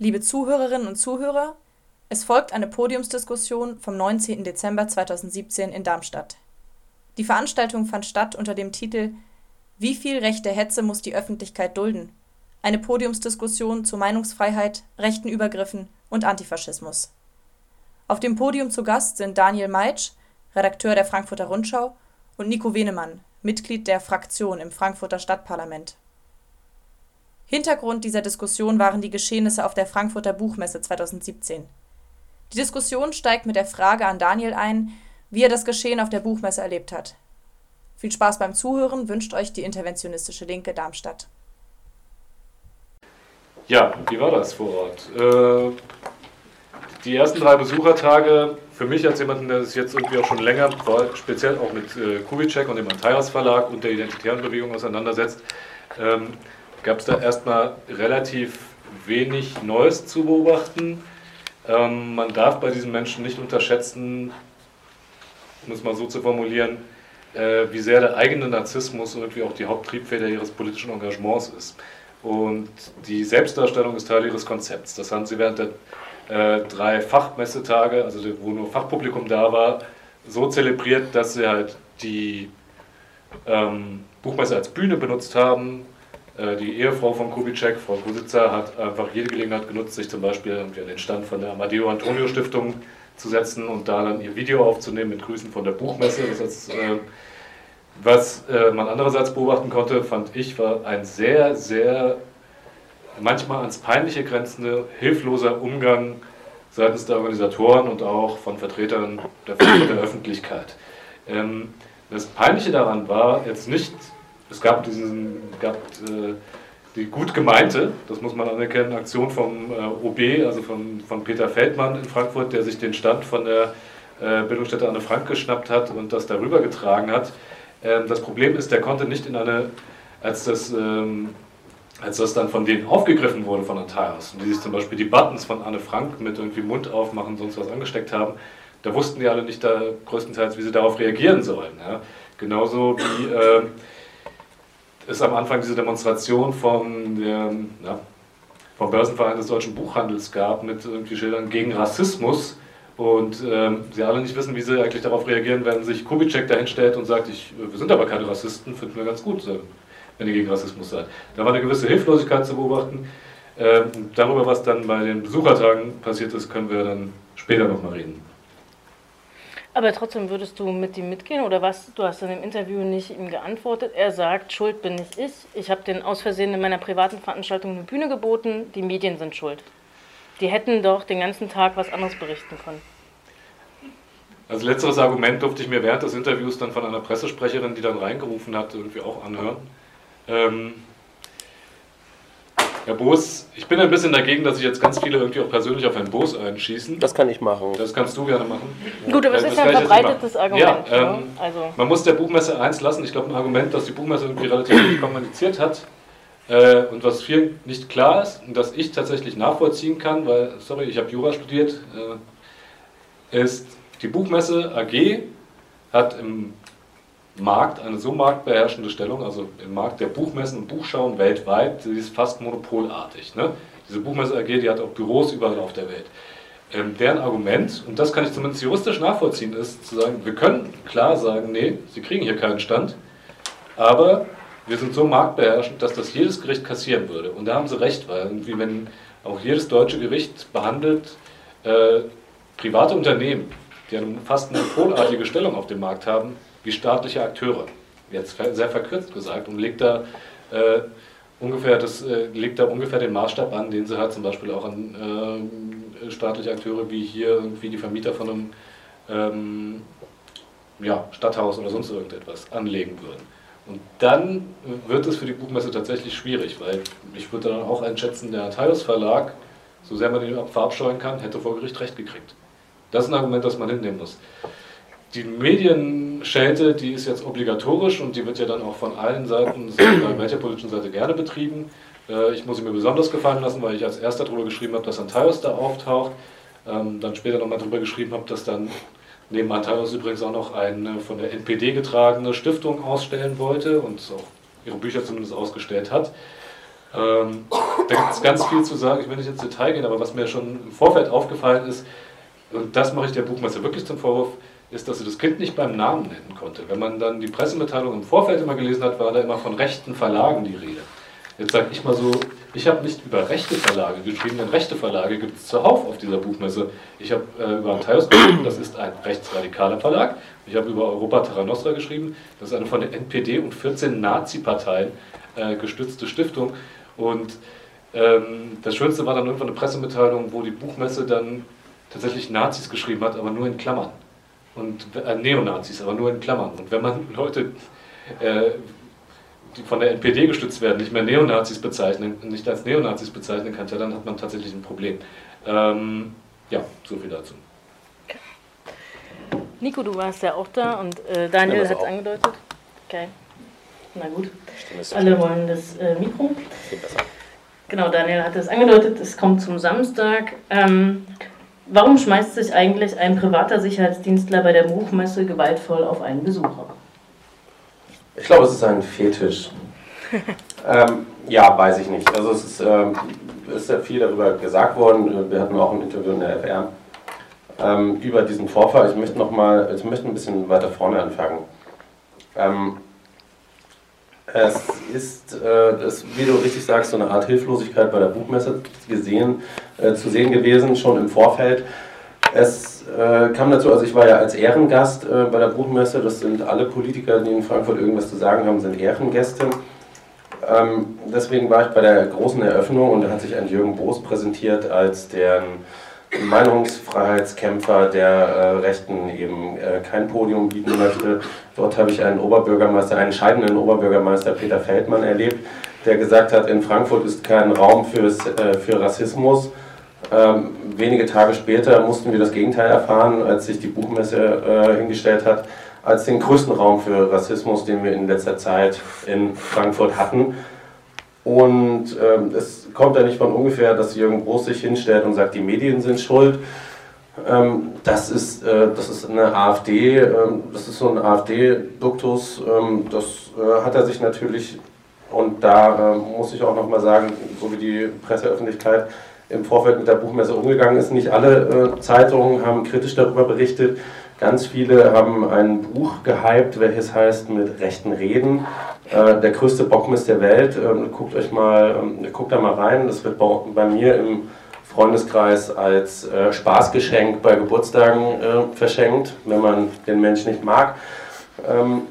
Liebe Zuhörerinnen und Zuhörer, es folgt eine Podiumsdiskussion vom 19. Dezember 2017 in Darmstadt. Die Veranstaltung fand statt unter dem Titel Wie viel rechte Hetze muss die Öffentlichkeit dulden? Eine Podiumsdiskussion zu Meinungsfreiheit, rechten Übergriffen und Antifaschismus. Auf dem Podium zu Gast sind Daniel Meitsch, Redakteur der Frankfurter Rundschau, und Nico Wenemann, Mitglied der Fraktion im Frankfurter Stadtparlament Hintergrund dieser Diskussion waren die Geschehnisse auf der Frankfurter Buchmesse 2017. Die Diskussion steigt mit der Frage an Daniel ein, wie er das Geschehen auf der Buchmesse erlebt hat. Viel Spaß beim Zuhören wünscht euch die interventionistische Linke Darmstadt. Ja, wie war das vor Ort? Äh, die ersten drei Besuchertage, für mich als jemanden, der sich jetzt irgendwie auch schon länger, speziell auch mit äh, Kubitschek und dem Antaios Verlag und der Identitären Bewegung auseinandersetzt, ähm, gab es da erstmal relativ wenig Neues zu beobachten. Ähm, man darf bei diesen Menschen nicht unterschätzen, um es mal so zu formulieren, äh, wie sehr der eigene Narzissmus irgendwie auch die Haupttriebfeder ihres politischen Engagements ist. Und die Selbstdarstellung ist Teil ihres Konzepts. Das haben sie während der äh, drei Fachmessetage, also wo nur Fachpublikum da war, so zelebriert, dass sie halt die ähm, Buchmesse als Bühne benutzt haben, die Ehefrau von Kubitschek, Frau Kusitzer, hat einfach jede Gelegenheit genutzt, sich zum Beispiel an den Stand von der Amadeo Antonio Stiftung zu setzen und da dann ihr Video aufzunehmen mit Grüßen von der Buchmesse. Das heißt, äh, was äh, man andererseits beobachten konnte, fand ich, war ein sehr, sehr manchmal ans Peinliche grenzende, hilfloser Umgang seitens der Organisatoren und auch von Vertretern der, der Öffentlichkeit. Ähm, das Peinliche daran war jetzt nicht es gab diesen, gab, äh, die gut gemeinte, das muss man anerkennen, Aktion vom äh, OB, also von, von Peter Feldmann in Frankfurt, der sich den Stand von der äh, Bildungsstätte Anne Frank geschnappt hat und das darüber getragen hat. Ähm, das Problem ist, der konnte nicht in eine, als das, ähm, als das dann von denen aufgegriffen wurde von Antaios und die sich zum Beispiel die Buttons von Anne Frank mit irgendwie Mund aufmachen, sonst was angesteckt haben, da wussten die alle nicht da größtenteils, wie sie darauf reagieren sollen. Ja? Genauso wie äh, es am Anfang diese Demonstration vom, der, ja, vom Börsenverein des deutschen Buchhandels gab mit irgendwie Schildern gegen Rassismus und ähm, sie alle nicht wissen, wie sie eigentlich darauf reagieren, wenn sich Kubitschek dahinstellt und sagt, ich, wir sind aber keine Rassisten, finden wir ganz gut, äh, wenn ihr gegen Rassismus seid. Da war eine gewisse Hilflosigkeit zu beobachten. Ähm, darüber, was dann bei den Besuchertagen passiert ist, können wir dann später nochmal reden. Aber trotzdem würdest du mit ihm mitgehen oder was? Du hast in dem Interview nicht ihm geantwortet. Er sagt, schuld bin nicht ich. Ich habe den aus Versehen in meiner privaten Veranstaltung eine Bühne geboten. Die Medien sind schuld. Die hätten doch den ganzen Tag was anderes berichten können. Als letzteres Argument durfte ich mir während des Interviews dann von einer Pressesprecherin, die dann reingerufen hat, irgendwie auch anhören. Ähm, Herr Boos, ich bin ein bisschen dagegen, dass sich jetzt ganz viele irgendwie auch persönlich auf Herrn Boos einschießen. Das kann ich machen. Das kannst du gerne machen. Gut, aber es ist ja ein verbreitetes Argument. Ja, ähm, ne? also. Man muss der Buchmesse eins lassen. Ich glaube, ein Argument, das die Buchmesse irgendwie relativ kommuniziert hat äh, und was vielen nicht klar ist und das ich tatsächlich nachvollziehen kann, weil, sorry, ich habe Jura studiert, äh, ist, die Buchmesse AG hat im Markt, eine so marktbeherrschende Stellung, also im Markt der Buchmessen und Buchschauen weltweit, die ist fast monopolartig. Ne? Diese Buchmesse AG, die hat auch Büros überall auf der Welt. Ähm, deren Argument, und das kann ich zumindest juristisch nachvollziehen, ist zu sagen, wir können klar sagen, nee, Sie kriegen hier keinen Stand, aber wir sind so marktbeherrschend, dass das jedes Gericht kassieren würde. Und da haben Sie recht, weil irgendwie, wenn auch jedes deutsche Gericht behandelt äh, private Unternehmen, die eine fast monopolartige Stellung auf dem Markt haben, wie staatliche Akteure. Jetzt sehr verkürzt gesagt und legt da äh, ungefähr das, äh, legt da ungefähr den Maßstab an, den sie halt zum Beispiel auch an äh, staatliche Akteure wie hier irgendwie die Vermieter von einem ähm, ja, Stadthaus oder sonst irgendetwas anlegen würden. Und dann wird es für die Buchmesse tatsächlich schwierig, weil ich würde dann auch einschätzen, der Teilus Verlag, so sehr man ihn verabscheuen kann, hätte vor Gericht recht gekriegt. Das ist ein Argument, das man hinnehmen muss die Medienschelte, die ist jetzt obligatorisch und die wird ja dann auch von allen Seiten, bei welcher politischen Seite gerne betrieben. Äh, ich muss sie mir besonders gefallen lassen, weil ich als erster darüber geschrieben habe, dass Antaios da auftaucht. Ähm, dann später nochmal darüber geschrieben habe, dass dann neben Antaios übrigens auch noch eine von der NPD getragene Stiftung ausstellen wollte und auch ihre Bücher zumindest ausgestellt hat. Ähm, da gibt es ganz viel zu sagen, ich will nicht ins Detail gehen, aber was mir schon im Vorfeld aufgefallen ist, und das mache ich der Buchmesse wirklich zum Vorwurf, ist, dass sie das Kind nicht beim Namen nennen konnte. Wenn man dann die Pressemitteilung im Vorfeld immer gelesen hat, war da immer von rechten Verlagen die Rede. Jetzt sage ich mal so, ich habe nicht über rechte Verlage geschrieben, denn rechte Verlage gibt es zuhauf auf dieser Buchmesse. Ich habe äh, über Antaios geschrieben, das ist ein rechtsradikaler Verlag. Ich habe über Europa Terra Nostra geschrieben, das ist eine von der NPD und 14 Nazi-Parteien äh, gestützte Stiftung. Und ähm, das Schönste war dann irgendwann eine Pressemitteilung, wo die Buchmesse dann tatsächlich Nazis geschrieben hat, aber nur in Klammern. Und äh, Neonazis, aber nur in Klammern. Und wenn man Leute, äh, die von der NPD gestützt werden, nicht mehr Neonazis bezeichnen, nicht als Neonazis bezeichnen kann, ja, dann hat man tatsächlich ein Problem. Ähm, ja, so viel dazu. Nico, du warst ja auch da und äh, Daniel hat es angedeutet. Okay. Na gut. Alle wollen das äh, Mikro. Genau, Daniel hat es angedeutet, es kommt zum Samstag. Ähm, warum schmeißt sich eigentlich ein privater Sicherheitsdienstler bei der Buchmesse gewaltvoll auf einen Besucher? Ich glaube, es ist ein Fetisch. ähm, ja, weiß ich nicht. Also es ist, ähm, ist ja viel darüber gesagt worden. Wir hatten auch ein Interview in der FR ähm, über diesen Vorfall. Ich möchte noch mal, ich möchte ein bisschen weiter vorne anfangen. Es ist, äh, das, wie du richtig sagst, so eine Art Hilflosigkeit bei der Buchmesse gesehen, äh, zu sehen gewesen, schon im Vorfeld. Es äh, kam dazu, also ich war ja als Ehrengast äh, bei der Buchmesse, das sind alle Politiker, die in Frankfurt irgendwas zu sagen haben, sind Ehrengäste. Ähm, deswegen war ich bei der großen Eröffnung und da hat sich ein Jürgen Boos präsentiert als deren Meinungsfreiheitskämpfer der äh, Rechten eben äh, kein Podium bieten möchte. Dort habe ich einen Oberbürgermeister, einen scheidenden Oberbürgermeister Peter Feldmann erlebt, der gesagt hat, in Frankfurt ist kein Raum fürs, äh, für Rassismus. Ähm, wenige Tage später mussten wir das Gegenteil erfahren, als sich die Buchmesse äh, hingestellt hat, als den größten Raum für Rassismus, den wir in letzter Zeit in Frankfurt hatten. Und ähm, es kommt ja nicht von ungefähr, dass Jürgen Groß sich hinstellt und sagt, die Medien sind schuld. Ähm, das, ist, äh, das ist eine AfD, ähm, das ist so ein AfD-Duktus. Ähm, das äh, hat er sich natürlich, und da äh, muss ich auch nochmal sagen, so wie die Presseöffentlichkeit im Vorfeld mit der Buchmesse umgegangen ist, nicht alle äh, Zeitungen haben kritisch darüber berichtet. Ganz viele haben ein Buch gehypt, welches heißt mit rechten Reden. Äh, der größte Bockmist der Welt. Ähm, guckt euch mal, ähm, guckt da mal rein. Das wird bei, mir im Freundeskreis als äh, Spaßgeschenk bei Geburtstagen äh, verschenkt, wenn man den Mensch nicht mag. Ähm,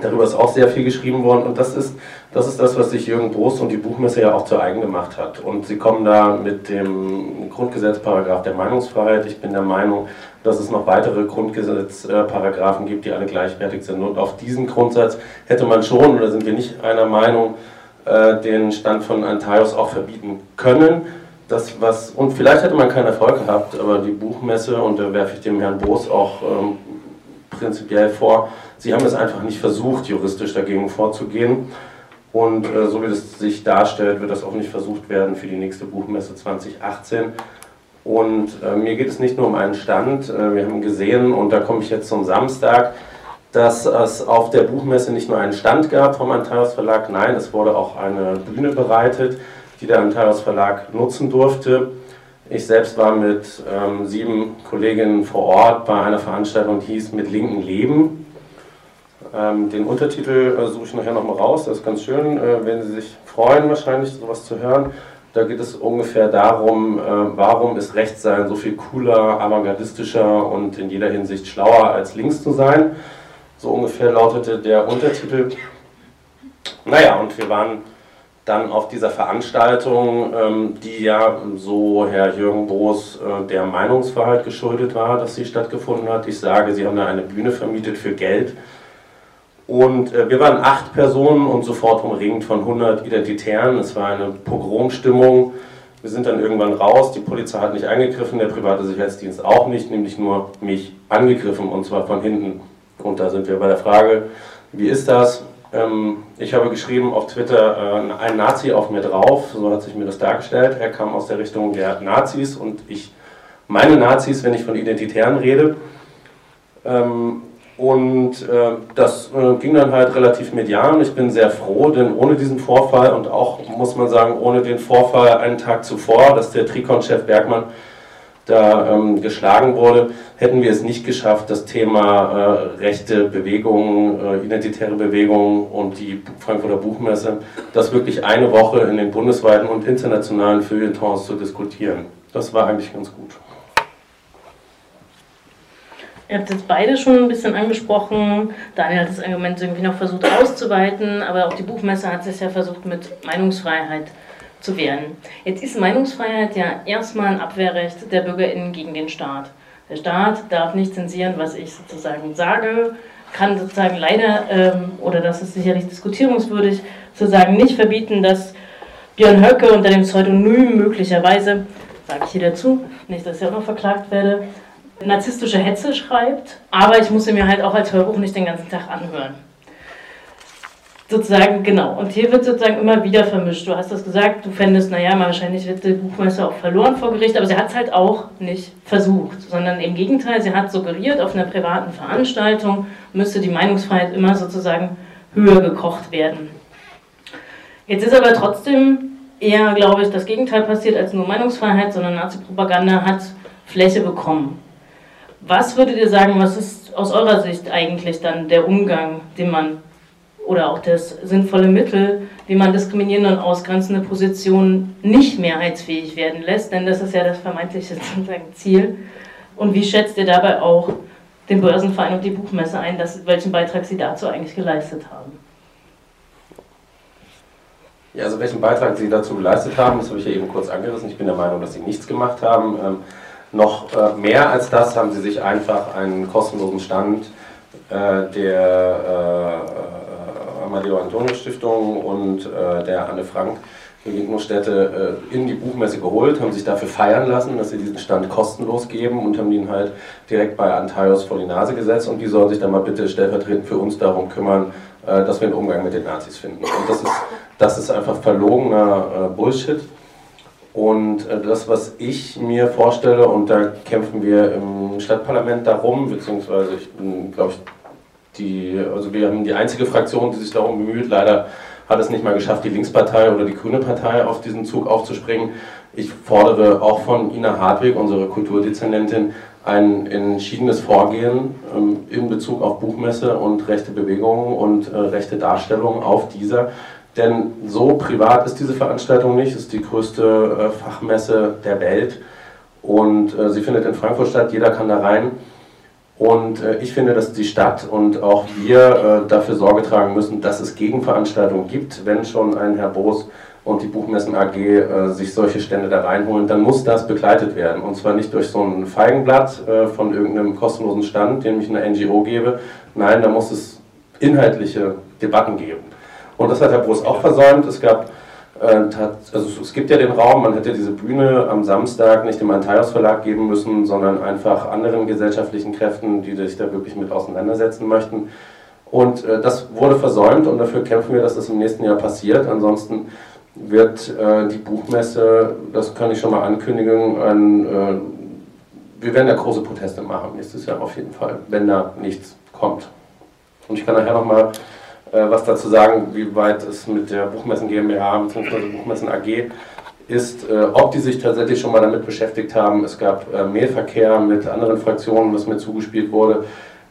darüber ist auch sehr viel geschrieben worden und das ist das, ist das was sich Jürgen Brost und die Buchmesse ja auch zu eigen gemacht hat. Und sie kommen da mit dem Grundgesetzparagraf der Meinungsfreiheit. Ich bin der Meinung, dass es noch weitere Grundgesetzparagraphen gibt, die alle gleichwertig sind. Und auf diesen Grundsatz hätte man schon, oder sind wir nicht einer Meinung, äh, den Stand von Antaios auch verbieten können. Das, was, und vielleicht hätte man keinen Erfolg gehabt, aber die Buchmesse, und da werfe ich dem Herrn Boos auch ähm, prinzipiell vor, sie haben es einfach nicht versucht, juristisch dagegen vorzugehen. Und äh, so wie das sich darstellt, wird das auch nicht versucht werden für die nächste Buchmesse 2018. Und äh, mir geht es nicht nur um einen Stand. Äh, wir haben gesehen, und da komme ich jetzt zum Samstag, dass es auf der Buchmesse nicht nur einen Stand gab vom Antaios Verlag, nein, es wurde auch eine Bühne bereitet, die der Antaios Verlag nutzen durfte. Ich selbst war mit ähm, sieben Kolleginnen vor Ort bei einer Veranstaltung, die hieß Mit linken Leben. Ähm, den Untertitel äh, suche ich nachher nochmal raus, das ist ganz schön, äh, wenn Sie sich freuen, wahrscheinlich sowas zu hören. Da geht es ungefähr darum, äh, warum ist Rechtssein so viel cooler, avantgardistischer und in jeder Hinsicht schlauer als links zu sein. So ungefähr lautete der Untertitel. Naja, und wir waren dann auf dieser Veranstaltung, ähm, die ja, so Herr Jürgen Boos, äh, der Meinungsverhalt geschuldet war, dass sie stattgefunden hat. Ich sage, Sie haben da eine Bühne vermietet für Geld und äh, wir waren acht Personen und sofort umringt von 100 Identitären. Es war eine Pogromstimmung. Wir sind dann irgendwann raus. Die Polizei hat nicht eingegriffen, der private Sicherheitsdienst auch nicht, nämlich nur mich angegriffen und zwar von hinten. Und da sind wir bei der Frage, wie ist das? Ähm, ich habe geschrieben auf Twitter, äh, ein Nazi auf mir drauf, so hat sich mir das dargestellt. Er kam aus der Richtung der Nazis und ich meine Nazis, wenn ich von Identitären rede. Ähm, Und äh, das äh, ging dann halt relativ median. Ich bin sehr froh, denn ohne diesen Vorfall und auch, muss man sagen, ohne den Vorfall einen Tag zuvor, dass der Trikon-Chef Bergmann da ähm, geschlagen wurde, hätten wir es nicht geschafft, das Thema äh, rechte Bewegungen, äh, identitäre Bewegungen und die Frankfurter Buchmesse, das wirklich eine Woche in den bundesweiten und internationalen Feuilletons zu diskutieren. Das war eigentlich ganz gut. Ihr habt jetzt beide schon ein bisschen angesprochen. Daniel hat das Argument irgendwie noch versucht auszuweiten, aber auch die Buchmesse hat es ja versucht mit Meinungsfreiheit zu wehren. Jetzt ist Meinungsfreiheit ja erstmal ein Abwehrrecht der BürgerInnen gegen den Staat. Der Staat darf nicht zensieren, was ich sozusagen sage, kann sozusagen leider, ähm, oder das ist sicherlich diskutierungswürdig, sozusagen nicht verbieten, dass Björn Höcke unter dem Pseudonym möglicherweise, sage ich hier dazu, nicht, dass ich auch noch verklagt werde, narzisstische Hetze schreibt, aber ich muss sie mir halt auch als Hörbuch nicht den ganzen Tag anhören. Sozusagen, genau. Und hier wird sozusagen immer wieder vermischt. Du hast das gesagt, du fändest, naja, wahrscheinlich wird die Buchmesse auch verloren vor Gericht, aber sie hat es halt auch nicht versucht, sondern im Gegenteil, sie hat suggeriert, auf einer privaten Veranstaltung müsste die Meinungsfreiheit immer sozusagen höher gekocht werden. Jetzt ist aber trotzdem eher, glaube ich, das Gegenteil passiert als nur Meinungsfreiheit, sondern Nazi-Propaganda hat Fläche bekommen. Was würdet ihr sagen, was ist aus eurer Sicht eigentlich dann der Umgang, den man oder auch das sinnvolle Mittel, wie man diskriminierende und ausgrenzende Positionen nicht mehrheitsfähig werden lässt, denn das ist ja das vermeintliche Ziel. Und wie schätzt ihr dabei auch den Börsenverein und die Buchmesse ein, dass, welchen Beitrag sie dazu eigentlich geleistet haben? Ja, also welchen Beitrag sie dazu geleistet haben, das habe ich ja eben kurz angerissen. Ich bin der Meinung, dass sie nichts gemacht haben. Noch äh, mehr als das haben sie sich einfach einen kostenlosen Stand äh, der äh, Amadeo Antonio Stiftung und der Anne Frank Begegnungsstätte in die Buchmesse geholt, haben sich dafür feiern lassen, dass sie diesen Stand kostenlos geben und haben ihn halt direkt bei Antaios vor die Nase gesetzt und die sollen sich dann mal bitte stellvertretend für uns darum kümmern, dass wir einen Umgang mit den Nazis finden. Und das ist, das ist einfach verlogener Bullshit. Und äh, das, was ich mir vorstelle, und da kämpfen wir im Stadtparlament darum, beziehungsweise ich bin, glaube ich, die, also wir haben die einzige Fraktion, die sich darum bemüht. Leider hat es nicht mal geschafft, die Linkspartei oder die Grüne Partei auf diesen Zug aufzuspringen. Ich fordere auch von Ina Hartwig, unsere Kulturdezernentin, ein entschiedenes Vorgehen ähm, in Bezug auf Buchmesse und rechte Bewegungen und äh, rechte Darstellungen auf dieser denn so privat ist diese Veranstaltung nicht, es ist die größte äh, Fachmesse der Welt und äh, sie findet in Frankfurt statt, jeder kann da rein. Und äh, ich finde, dass die Stadt und auch wir dafür Sorge tragen müssen, dass es Gegenveranstaltungen gibt. Wenn schon ein Herr Boos und die Buchmessen AG sich solche Stände da reinholen, dann muss das begleitet werden. Und zwar nicht durch so ein Feigenblatt von irgendeinem kostenlosen Stand, den ich einer NGO gebe. Nein, da muss es inhaltliche Debatten geben. Und das hat Herr Broß auch versäumt. Es gab äh, also es gibt ja den Raum, man hätte diese Bühne am Samstag nicht dem Antaios Verlag geben müssen, sondern einfach anderen gesellschaftlichen Kräften, die sich da wirklich mit auseinandersetzen möchten. Und äh, das wurde versäumt und dafür kämpfen wir, dass das im nächsten Jahr passiert. Ansonsten wird äh, die Buchmesse, das kann ich schon mal ankündigen, ein, wir werden da große Proteste machen nächstes Jahr auf jeden Fall, wenn da nichts kommt. Und ich kann nachher nochmal was dazu sagen, wie weit es mit der Buchmessen GmbH bzw. Buchmessen AG ist, äh, ob die sich tatsächlich schon mal damit beschäftigt haben. Es gab äh, Mailverkehr mit anderen Fraktionen, was mir zugespielt wurde.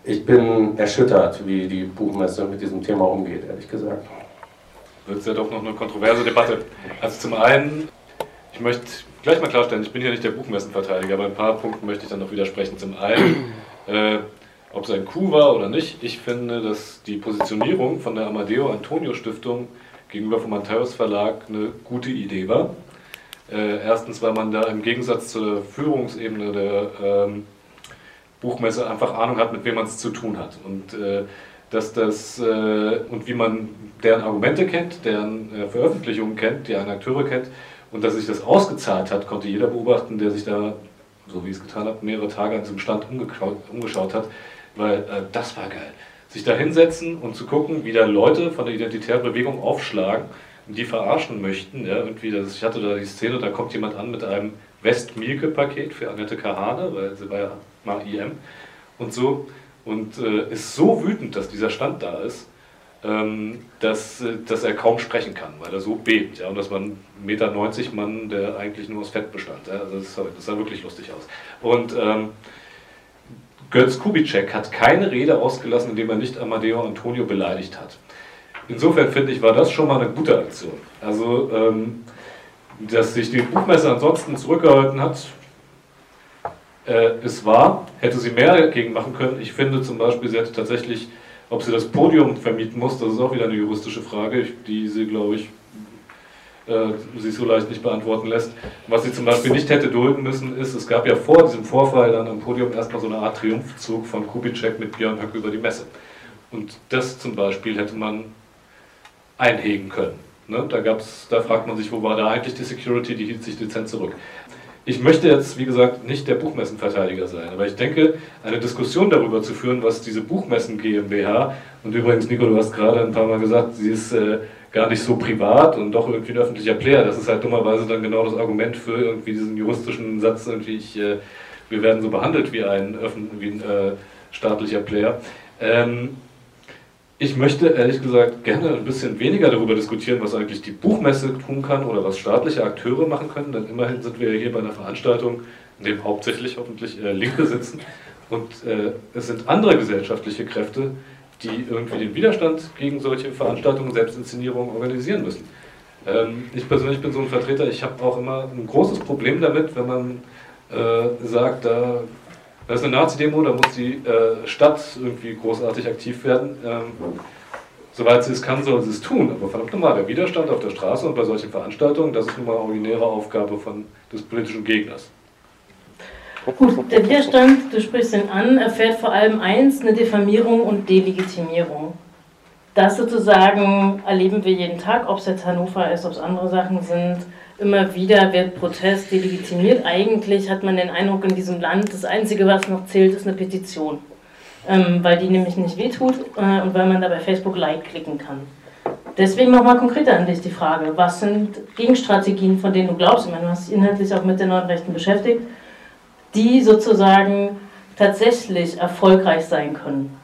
Ich bin erschüttert, wie die Buchmesse mit diesem Thema umgeht, ehrlich gesagt. Wird es ja doch noch eine kontroverse Debatte. Also zum einen, ich möchte gleich mal klarstellen, ich bin hier nicht der Buchmessenverteidiger, aber ein paar Punkten möchte ich dann noch widersprechen. Zum einen, äh, ob es ein Coup war oder nicht, ich finde, dass die Positionierung von der Amadeo Antonio Stiftung gegenüber vom Matthäus Verlag eine gute Idee war. Äh, erstens, weil man da im Gegensatz zur Führungsebene der ähm, Buchmesse einfach Ahnung hat, mit wem man es zu tun hat. Und äh, dass das äh, und wie man deren Argumente kennt, deren äh, Veröffentlichungen kennt, deren Akteure kennt und dass sich das ausgezahlt hat, konnte jeder beobachten, der sich da, so wie ich es getan habe, mehrere Tage an diesem Stand umgeschaut hat, weil äh, das war geil. Sich da hinsetzen und zu gucken, wie da Leute von der identitären Bewegung aufschlagen und die verarschen möchten. Ja, irgendwie das, ich hatte da die Szene, da kommt jemand an mit einem West-Mielke-Paket für Annette Kahane, weil sie war ja mal IM und so. und äh, ist so wütend, dass dieser Stand da ist, ähm, dass, äh, dass er kaum sprechen kann, weil er so bebt. Ja, und dass man 1,90 Meter Mann, der eigentlich nur aus Fett bestand. Ja, also das, das sah wirklich lustig aus. Und ähm, Götz Kubitschek hat keine Rede ausgelassen, indem er nicht Amadeo Antonio beleidigt hat. Insofern finde ich, war das schon mal eine gute Aktion. Also, ähm, dass sich die Buchmesse ansonsten zurückgehalten hat, äh, ist wahr. Hätte sie mehr dagegen machen können. Ich finde zum Beispiel, sie hätte tatsächlich ob sie das Podium vermieten muss, das ist auch wieder eine juristische Frage, die sie, glaube ich, sich so leicht nicht beantworten lässt. Was sie zum Beispiel nicht hätte dulden müssen, ist, es gab ja vor diesem Vorfall dann am Podium erstmal so eine Art Triumphzug von Kubitschek mit Björn Höck über die Messe. Und das zum Beispiel hätte man einhegen können. Ne? Da, gab's, da fragt man sich, wo war da eigentlich die Security, die hielt sich dezent zurück. Ich möchte jetzt, wie gesagt, nicht der Buchmessenverteidiger sein, aber ich denke, eine Diskussion darüber zu führen, was diese Buchmessen GmbH, und übrigens, Nico, du hast gerade ein paar Mal gesagt, sie ist äh, gar nicht so privat und doch irgendwie ein öffentlicher Player. Das ist halt dummerweise dann genau das Argument für irgendwie diesen juristischen Satz, irgendwie, ich, äh, wir werden so behandelt wie ein, wie ein äh, staatlicher Player. Ähm, ich möchte ehrlich gesagt gerne ein bisschen weniger darüber diskutieren, was eigentlich die Buchmesse tun kann oder was staatliche Akteure machen können, denn immerhin sind wir hier bei einer Veranstaltung, in dem hauptsächlich hoffentlich äh, Linke sitzen und äh, es sind andere gesellschaftliche Kräfte, die irgendwie den Widerstand gegen solche Veranstaltungen, Selbstinszenierungen organisieren müssen. Ähm, ich persönlich bin so ein Vertreter, ich habe auch immer ein großes Problem damit, wenn man äh, sagt, da das ist eine Nazi-Demo, da muss die äh, Stadt irgendwie großartig aktiv werden. Ähm, soweit sie es kann, soll sie es tun. Aber verdammt nochmal, der Widerstand auf der Straße und bei solchen Veranstaltungen, das ist nun mal originäre Aufgabe von, des politischen Gegners. Gut, der Widerstand, du sprichst ihn an, erfährt vor allem eins, eine Diffamierung und Delegitimierung. Das sozusagen erleben wir jeden Tag, ob es jetzt Hannover ist, ob es andere Sachen sind immer wieder wird Protest delegitimiert. Eigentlich hat man den Eindruck in diesem Land, das Einzige, was noch zählt, ist eine Petition. Ähm, weil die nämlich nicht wehtut äh, und weil man da bei Facebook Like klicken kann. Deswegen nochmal konkreter an dich die Frage, was sind Gegenstrategien, von denen du glaubst, ich meine, du hast dich inhaltlich auch mit den neuen Rechten beschäftigt, die sozusagen tatsächlich erfolgreich sein können?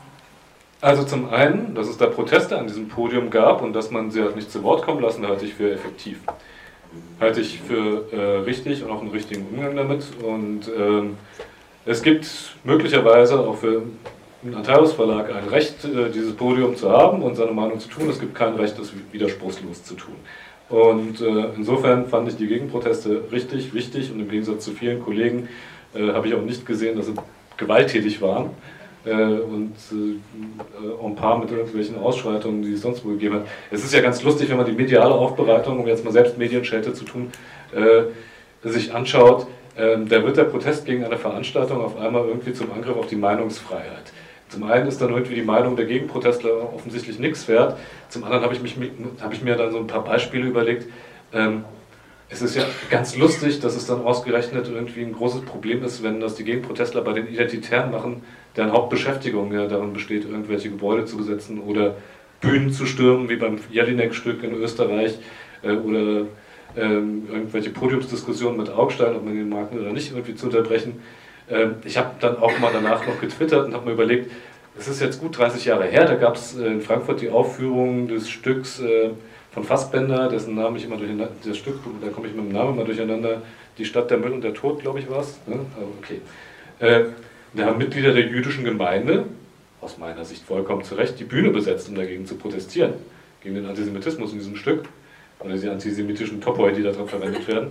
Also zum einen, dass es da Proteste an diesem Podium gab und dass man sie halt nicht zu Wort kommen lassen, halte ich für effektiv halte ich für äh, richtig und auch einen richtigen Umgang damit. Und ähm, es gibt möglicherweise auch für den Antaios Verlag ein Recht, äh, dieses Podium zu haben und seine Meinung zu tun. Es gibt kein Recht, das widerspruchslos zu tun. Und äh, insofern fand ich die Gegenproteste richtig wichtig und im Gegensatz zu vielen Kollegen äh, habe ich auch nicht gesehen, dass sie gewalttätig waren äh, und äh, en par mit irgendwelchen Ausschreitungen, die es sonst wo gegeben hat. Es ist ja ganz lustig, wenn man die mediale Aufbereitung, um jetzt mal selbst Medienschelte zu tun, äh, sich anschaut. Ähm, da wird der Protest gegen eine Veranstaltung auf einmal irgendwie zum Angriff auf die Meinungsfreiheit. Zum einen ist dann irgendwie die Meinung der Gegenprotestler offensichtlich nichts wert. Zum anderen habe ich, hab ich mir dann so ein paar Beispiele überlegt. Ähm, es ist ja ganz lustig, dass es dann ausgerechnet irgendwie ein großes Problem ist, wenn das die Gegenprotestler bei den Identitären machen, deren Hauptbeschäftigung ja darin besteht, irgendwelche Gebäude zu besetzen oder Bühnen zu stürmen, wie beim Jelinek-Stück in Österreich äh, oder ähm, irgendwelche Podiumsdiskussionen mit Augstein, ob man den mag oder nicht, irgendwie zu unterbrechen. Ähm, ich habe dann auch mal danach noch getwittert und habe mir überlegt, es ist jetzt gut 30 Jahre her, da gab es äh, in Frankfurt die Aufführung des Stücks äh, von Fassbender, dessen Namen ich immer durcheinander, das Stück, da komme ich mit dem Namen immer durcheinander, die Stadt der Müll und der Tod, glaube ich, war es. Ne? Okay. Äh, da haben Mitglieder der jüdischen Gemeinde, aus meiner Sicht vollkommen zu Recht, die Bühne besetzt, um dagegen zu protestieren. Gegen den Antisemitismus in diesem Stück. Oder diese antisemitischen Topoi, die darin verwendet werden.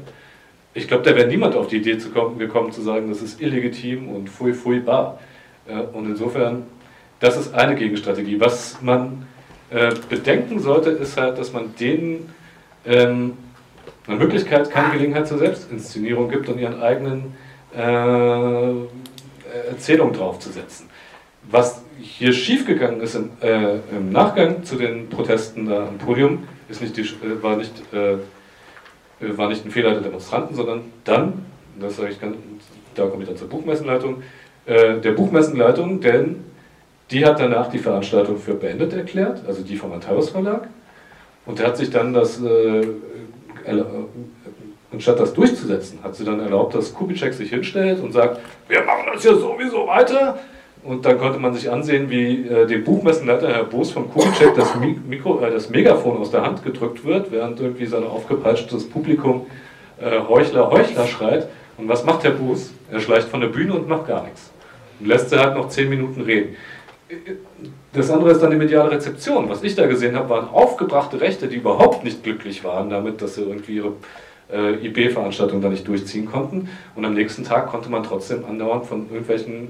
Ich glaube, da wäre niemand auf die Idee zu kommen, gekommen zu sagen, das ist illegitim und fui fui bar. Und insofern, das ist eine Gegenstrategie. Was man äh, bedenken sollte, ist halt, dass man denen ähm, eine Möglichkeit, keine Gelegenheit zur Selbstinszenierung gibt und ihren eigenen äh, Erzählung draufzusetzen. Was hier schiefgegangen ist im, äh, im, Nachgang zu den Protesten da am Podium, ist nicht die, äh, war, nicht, äh, war nicht ein Fehler der Demonstranten, sondern dann, das sage ich ganz, da komme ich dann zur Buchmessenleitung, äh, der Buchmessenleitung, denn die hat danach die Veranstaltung für beendet erklärt, also die vom Antaios Verlag. Und hat sich dann das äh, Anstatt das durchzusetzen, hat sie dann erlaubt, dass Kubitschek sich hinstellt und sagt, wir machen das ja sowieso weiter. Und dann konnte man sich ansehen, wie äh, dem Buchmessenleiter Herr Boos von Kubitschek das, Mikro, äh, das Megafon aus der Hand gedrückt wird, während irgendwie sein aufgepeitschtes Publikum äh, Heuchler, Heuchler schreit. Und was macht Herr Boos? Er schleicht von der Bühne und macht gar nichts. Und lässt sie halt noch zehn Minuten reden. Das andere ist dann die mediale Rezeption. Was ich da gesehen habe, waren aufgebrachte Rechte, die überhaupt nicht glücklich waren damit, dass sie irgendwie ihre äh, IB-Veranstaltung da nicht durchziehen konnten. Und am nächsten Tag konnte man trotzdem andauernd von irgendwelchen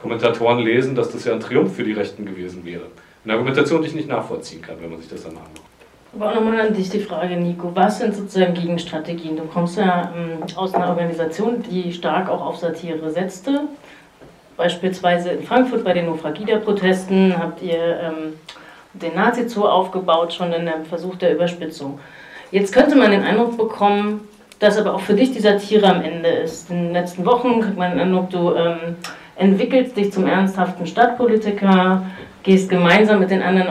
Kommentatoren lesen, dass das ja ein Triumph für die Rechten gewesen wäre. Eine Argumentation, die ich nicht nachvollziehen kann, wenn man sich das dann anguckt. Aber auch nochmal an dich die Frage, Nico. Was sind sozusagen Gegenstrategien? Du kommst ja ähm, aus einer Organisation, die stark auch auf Satire setzte. Beispielsweise in Frankfurt bei den Nofragida-Protesten habt ihr ähm, den Nazi-Zoo aufgebaut, schon in einem Versuch der Überspitzung. Jetzt könnte man den Eindruck bekommen, dass aber auch für dich die Satire am Ende ist. In den letzten Wochen kriegt man den Eindruck, du ähm, entwickelst dich zum ernsthaften Stadtpolitiker, gehst gemeinsam mit den anderen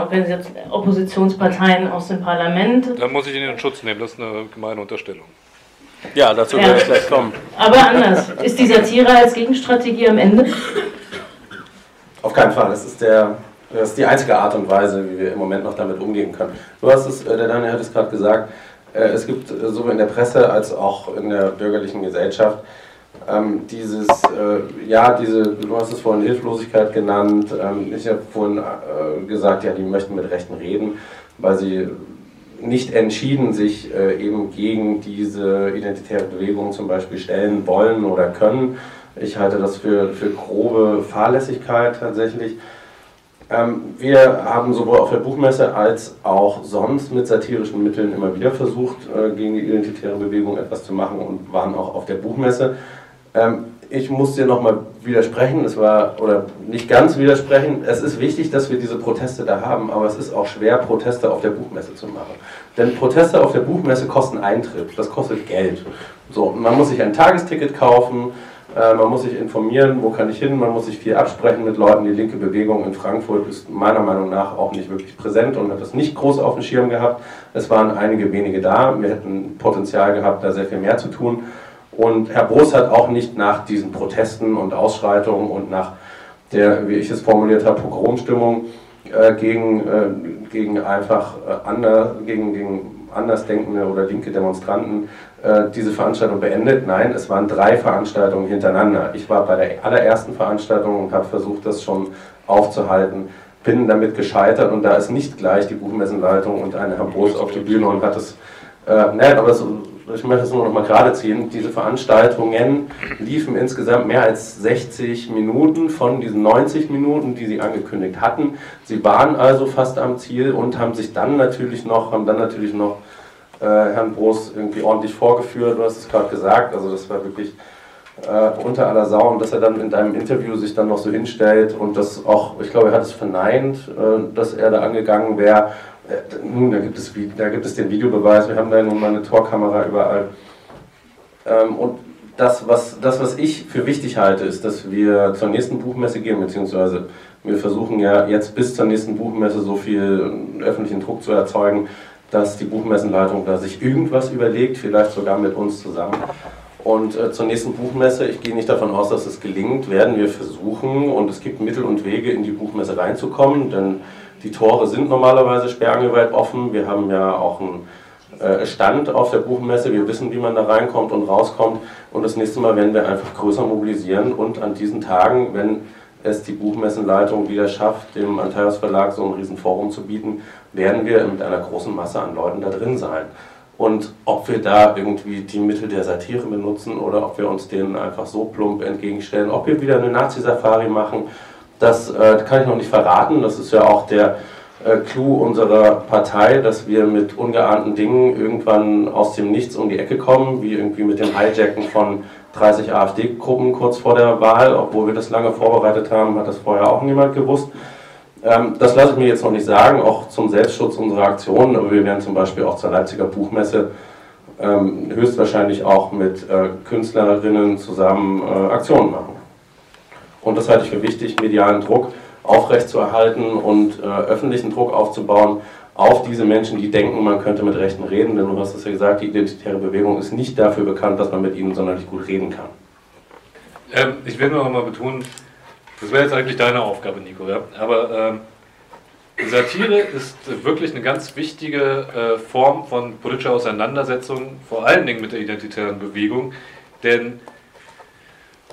Oppositionsparteien aus dem Parlament. Da muss ich ihn in Schutz nehmen, das ist eine gemeine Unterstellung. Ja, dazu ja. werde ich gleich kommen. Aber anders. Ist die Satire als Gegenstrategie am Ende? Auf keinen Fall. Das ist, der, das ist die einzige Art und Weise, wie wir im Moment noch damit umgehen können. Du hast es, äh, der Daniel hat es gerade gesagt, äh, es gibt sowohl in der Presse als auch in der bürgerlichen Gesellschaft ähm, dieses, äh, ja, diese, du hast es vorhin Hilflosigkeit genannt, ähm, ich habe vorhin äh, gesagt, ja, die möchten mit Rechten reden, weil sie nicht entschieden sich äh, eben gegen diese identitäre Bewegung zum Beispiel stellen wollen oder können. Ich halte das für, für grobe Fahrlässigkeit tatsächlich. Ähm, wir haben sowohl auf der Buchmesse als auch sonst mit satirischen Mitteln immer wieder versucht, äh, gegen die identitäre Bewegung etwas zu machen und waren auch auf der Buchmesse. Ähm, ich muss dir nochmal widersprechen, es war, oder nicht ganz widersprechen, es ist wichtig, dass wir diese Proteste da haben, aber es ist auch schwer, Proteste auf der Buchmesse zu machen. Denn Proteste auf der Buchmesse kosten Eintritt, das kostet Geld. So, man muss sich ein Tagesticket kaufen, äh, man muss sich informieren, wo kann ich hin, man muss sich viel absprechen mit Leuten. Die linke Bewegung in Frankfurt ist meiner Meinung nach auch nicht wirklich präsent und hat das nicht groß auf dem Schirm gehabt. Es waren einige wenige da, wir hätten Potenzial gehabt, da sehr viel mehr zu tun. Und Herr Boos hat auch nicht nach diesen Protesten und Ausschreitungen und nach der, wie ich es formuliert habe, Pogromstimmung äh, gegen, äh, gegen einfach äh, ander, gegen, gegen andersdenkende oder linke Demonstranten äh, diese Veranstaltung beendet. Nein, es waren drei Veranstaltungen hintereinander. Ich war bei der allerersten Veranstaltung und habe versucht, das schon aufzuhalten. Bin damit gescheitert und da ist nicht gleich die Buchmessenleitung und eine Herr Boos auf die Bühne und hat es, äh, nein, aber so, ich möchte es nur noch mal gerade ziehen, diese Veranstaltungen liefen insgesamt mehr als 60 Minuten von diesen 90 Minuten, die sie angekündigt hatten. Sie waren also fast am Ziel und haben sich dann natürlich noch, haben dann natürlich noch äh, Herrn Broß irgendwie ordentlich vorgeführt, du hast es gerade gesagt, also das war wirklich äh, unter aller Sau. Und dass er dann in deinem Interview sich dann noch so hinstellt und das auch, ich glaube, er hat es verneint, äh, dass er da angegangen wäre nun, da gibt, es, da gibt es den Videobeweis, wir haben da nun mal eine Torkamera überall. Ähm, und das was, das, was ich für wichtig halte, ist, dass wir zur nächsten Buchmesse gehen, beziehungsweise wir versuchen ja jetzt bis zur nächsten Buchmesse so viel öffentlichen Druck zu erzeugen, dass die Buchmessenleitung da sich irgendwas überlegt, vielleicht sogar mit uns zusammen. Und äh, zur nächsten Buchmesse, ich gehe nicht davon aus, dass es gelingt, werden wir versuchen, und es gibt Mittel und Wege, in die Buchmesse reinzukommen, denn die Tore sind normalerweise sperrangelweit offen. Wir haben ja auch einen äh, Stand auf der Buchmesse. Wir wissen, wie man da reinkommt und rauskommt. Und das nächste Mal werden wir einfach größer mobilisieren und an diesen Tagen, wenn es die Buchmessenleitung wieder schafft, dem Antaios Verlag so ein Riesenforum zu bieten, werden wir mit einer großen Masse an Leuten da drin sein. Und ob wir da irgendwie die Mittel der Satire benutzen oder ob wir uns denen einfach so plump entgegenstellen, ob wir wieder eine Nazi-Safari machen das äh, kann ich noch nicht verraten. Das ist ja auch der äh, Clou unserer Partei, dass wir mit ungeahnten Dingen irgendwann aus dem Nichts um die Ecke kommen, wie irgendwie mit dem Hijacken von 30 AfD-Gruppen kurz vor der Wahl. Obwohl wir das lange vorbereitet haben, hat das vorher auch niemand gewusst. Ähm, das lasse ich mir jetzt noch nicht sagen, auch zum Selbstschutz unserer Aktionen. Aber wir werden zum Beispiel auch zur Leipziger Buchmesse ähm, höchstwahrscheinlich auch mit äh, Künstlerinnen zusammen äh, Aktionen machen. Und das halte ich für wichtig, medialen Druck aufrechtzuerhalten und äh, öffentlichen Druck aufzubauen auf diese Menschen, die denken, man könnte mit Rechten reden. Denn du hast es ja gesagt, die identitäre Bewegung ist nicht dafür bekannt, dass man mit ihnen sonderlich gut reden kann. Ähm, ich will nur noch mal betonen, Das wäre jetzt eigentlich deine Aufgabe, Nico. Ja? Aber ähm, Satire ist wirklich eine ganz wichtige äh, Form von politischer Auseinandersetzung, vor allen Dingen mit der identitären Bewegung. Denn,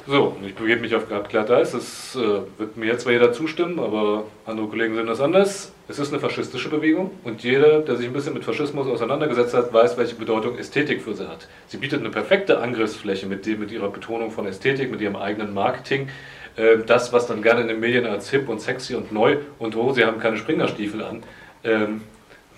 so, ich begebe mich auf glatt Eis, es äh, wird mir jetzt zwar jeder zustimmen, aber andere Kollegen sehen das anders. Es ist eine faschistische Bewegung und jeder, der sich ein bisschen mit Faschismus auseinandergesetzt hat, weiß, welche Bedeutung Ästhetik für sie hat. Sie bietet eine perfekte Angriffsfläche mit, dem, mit ihrer Betonung von Ästhetik, mit ihrem eigenen Marketing äh, das, was dann gerne in den Medien als hip und sexy und neu und oh, sie haben keine Springerstiefel an, ähm,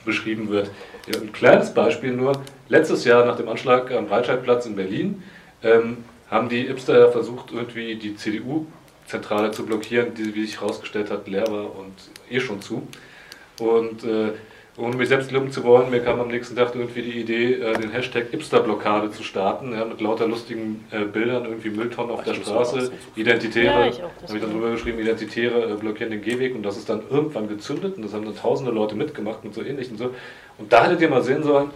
beschrieben wird. Ein kleines Beispiel nur, letztes Jahr nach dem Anschlag am Breitscheidplatz in Berlin ähm, haben die Ipster versucht, irgendwie die CDU-Zentrale zu blockieren, die, wie sich herausgestellt hat, leer war und eh schon zu. Und äh, ohne mich selbst loben zu wollen, mir kam am nächsten Tag irgendwie die Idee, äh, den Hashtag Ipster-Blockade zu starten, ja, mit lauter lustigen äh, Bildern, irgendwie Mülltonnen auf Ach, der Straße, Identitäre, ja, habe ich dann drüber geschrieben, Identitäre äh, blockieren den Gehweg und das ist dann irgendwann gezündet und das haben dann tausende Leute mitgemacht und so ähnlich und so. Und da hättet ihr mal sehen sollen,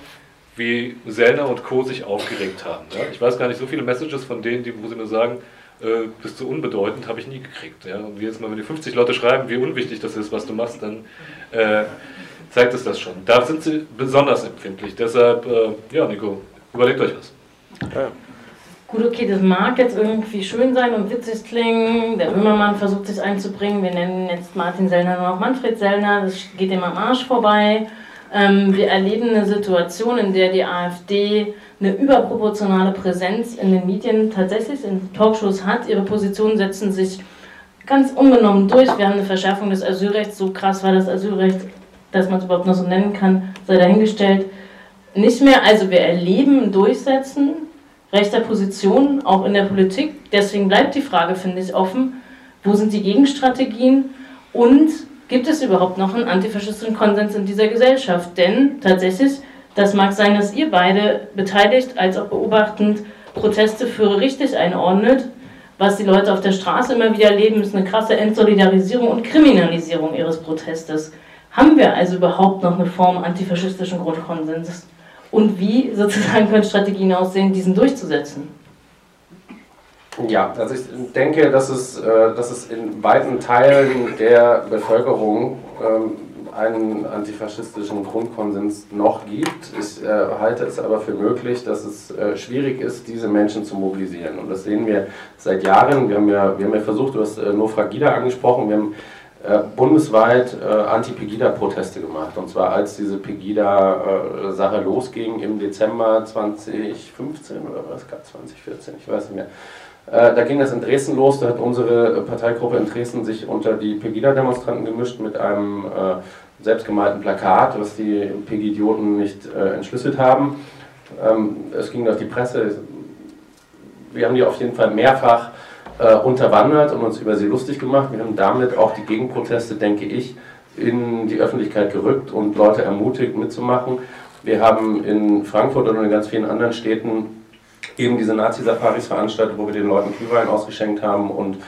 wie Sellner und Co. sich aufgeregt haben. Ja. Ich weiß gar nicht, so viele Messages von denen, die, wo sie mir sagen, äh, bist du unbedeutend, habe ich nie gekriegt. Ja. Und jetzt mal, wenn die 50 Leute schreiben, wie unwichtig das ist, was du machst, dann äh, zeigt es das schon. Da sind sie besonders empfindlich. Deshalb, äh, ja, Nico, überlegt euch was. Ja. Gut, okay, das mag jetzt irgendwie schön sein und witzig klingen. Der Böhmermann versucht sich einzubringen. Wir nennen jetzt Martin Sellner nur noch Manfred Sellner. Das geht ihm am Arsch vorbei. Ähm, wir erleben eine Situation, in der die AfD eine überproportionale Präsenz in den Medien tatsächlich in Talkshows hat. Ihre Positionen setzen sich ganz unbenommen durch. Wir haben eine Verschärfung des Asylrechts. So krass war das Asylrecht dass man es überhaupt noch so nennen kann, sei dahingestellt, nicht mehr. Also wir erleben Durchsetzen rechter Positionen, auch in der Politik. Deswegen bleibt die Frage, finde ich, offen, wo sind die Gegenstrategien und gibt es überhaupt noch einen antifaschistischen Konsens in dieser Gesellschaft? Denn tatsächlich, das mag sein, dass ihr beide beteiligt als auch beobachtend Proteste für richtig einordnet. Was die Leute auf der Straße immer wieder erleben, ist eine krasse Entsolidarisierung und Kriminalisierung ihres Protestes. Haben wir also überhaupt noch eine Form antifaschistischen Grundkonsenses? Und wie sozusagen können Strategien aussehen, diesen durchzusetzen? Ja, also ich denke, dass es, äh, dass es in weiten Teilen der Bevölkerung ähm, einen antifaschistischen Grundkonsens noch gibt. Ich äh, halte es aber für möglich, dass es äh, schwierig ist, diese Menschen zu mobilisieren. Und das sehen wir seit Jahren. Wir haben ja, wir haben ja versucht, du hast Nofra Gida angesprochen, wir haben äh, bundesweit äh, Anti-Pegida-Proteste gemacht. Und zwar als diese Pegida-Sache losging im Dezember 2015 oder was, 2014, ich weiß nicht mehr. Äh, da ging das in Dresden los, da hat unsere Parteigruppe in Dresden sich unter die Pegida-Demonstranten gemischt mit einem äh, selbstgemalten Plakat, was die Pegidioten nicht äh, entschlüsselt haben. Ähm, es ging durch die Presse. Wir haben die auf jeden Fall mehrfach äh, unterwandert und uns über sie lustig gemacht. Wir haben damit auch die Gegenproteste, denke ich, in die Öffentlichkeit gerückt und Leute ermutigt mitzumachen. Wir haben in Frankfurt und in ganz vielen anderen Städten eben diese Nazi-Safaris veranstaltet, wo wir den Leuten Glühwein ausgeschenkt haben und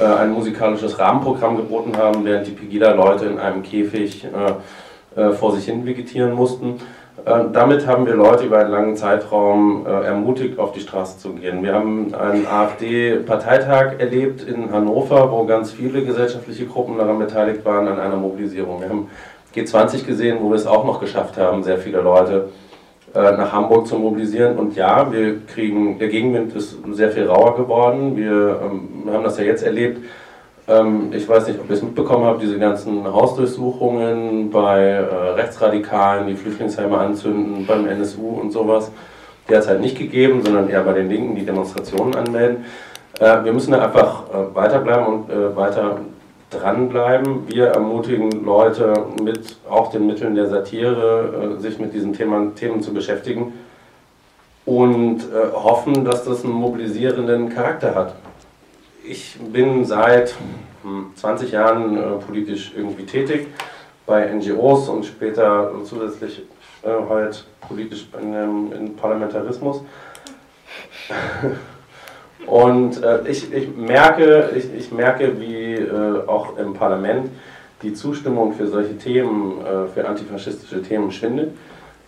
äh, ein musikalisches Rahmenprogramm geboten haben, während die Pegida-Leute in einem Käfig äh, äh, vor sich hin vegetieren mussten. Äh, damit haben wir Leute über einen langen Zeitraum äh, ermutigt, auf die Straße zu gehen. Wir haben einen AfD-Parteitag erlebt in Hannover, wo ganz viele gesellschaftliche Gruppen daran beteiligt waren, an einer Mobilisierung. Wir haben G20 gesehen, wo wir es auch noch geschafft haben, sehr viele Leute nach Hamburg zu mobilisieren. Und ja, wir kriegen, der Gegenwind ist sehr viel rauer geworden. Wir ähm, haben das ja jetzt erlebt ähm, ich weiß nicht, ob ihr es mitbekommen habt, diese ganzen Hausdurchsuchungen bei äh, Rechtsradikalen, die Flüchtlingsheime anzünden, beim NSU und sowas. Die hat es halt nicht gegeben, sondern eher bei den Linken, die Demonstrationen anmelden. Äh, wir müssen da einfach äh, weiterbleiben und äh, weiter dranbleiben. Wir ermutigen Leute mit auch den Mitteln der Satire, äh, sich mit diesen Themen, Themen zu beschäftigen und äh, hoffen, dass das einen mobilisierenden Charakter hat ich bin seit 20 hm, Jahren äh, politisch irgendwie tätig bei NGOs und später zusätzlich äh, halt politisch in, ähm, in Parlamentarismus. und äh, ich, ich, merke, ich, ich merke, wie äh, auch im Parlament die Zustimmung für solche Themen, äh, für antifaschistische Themen schwindet.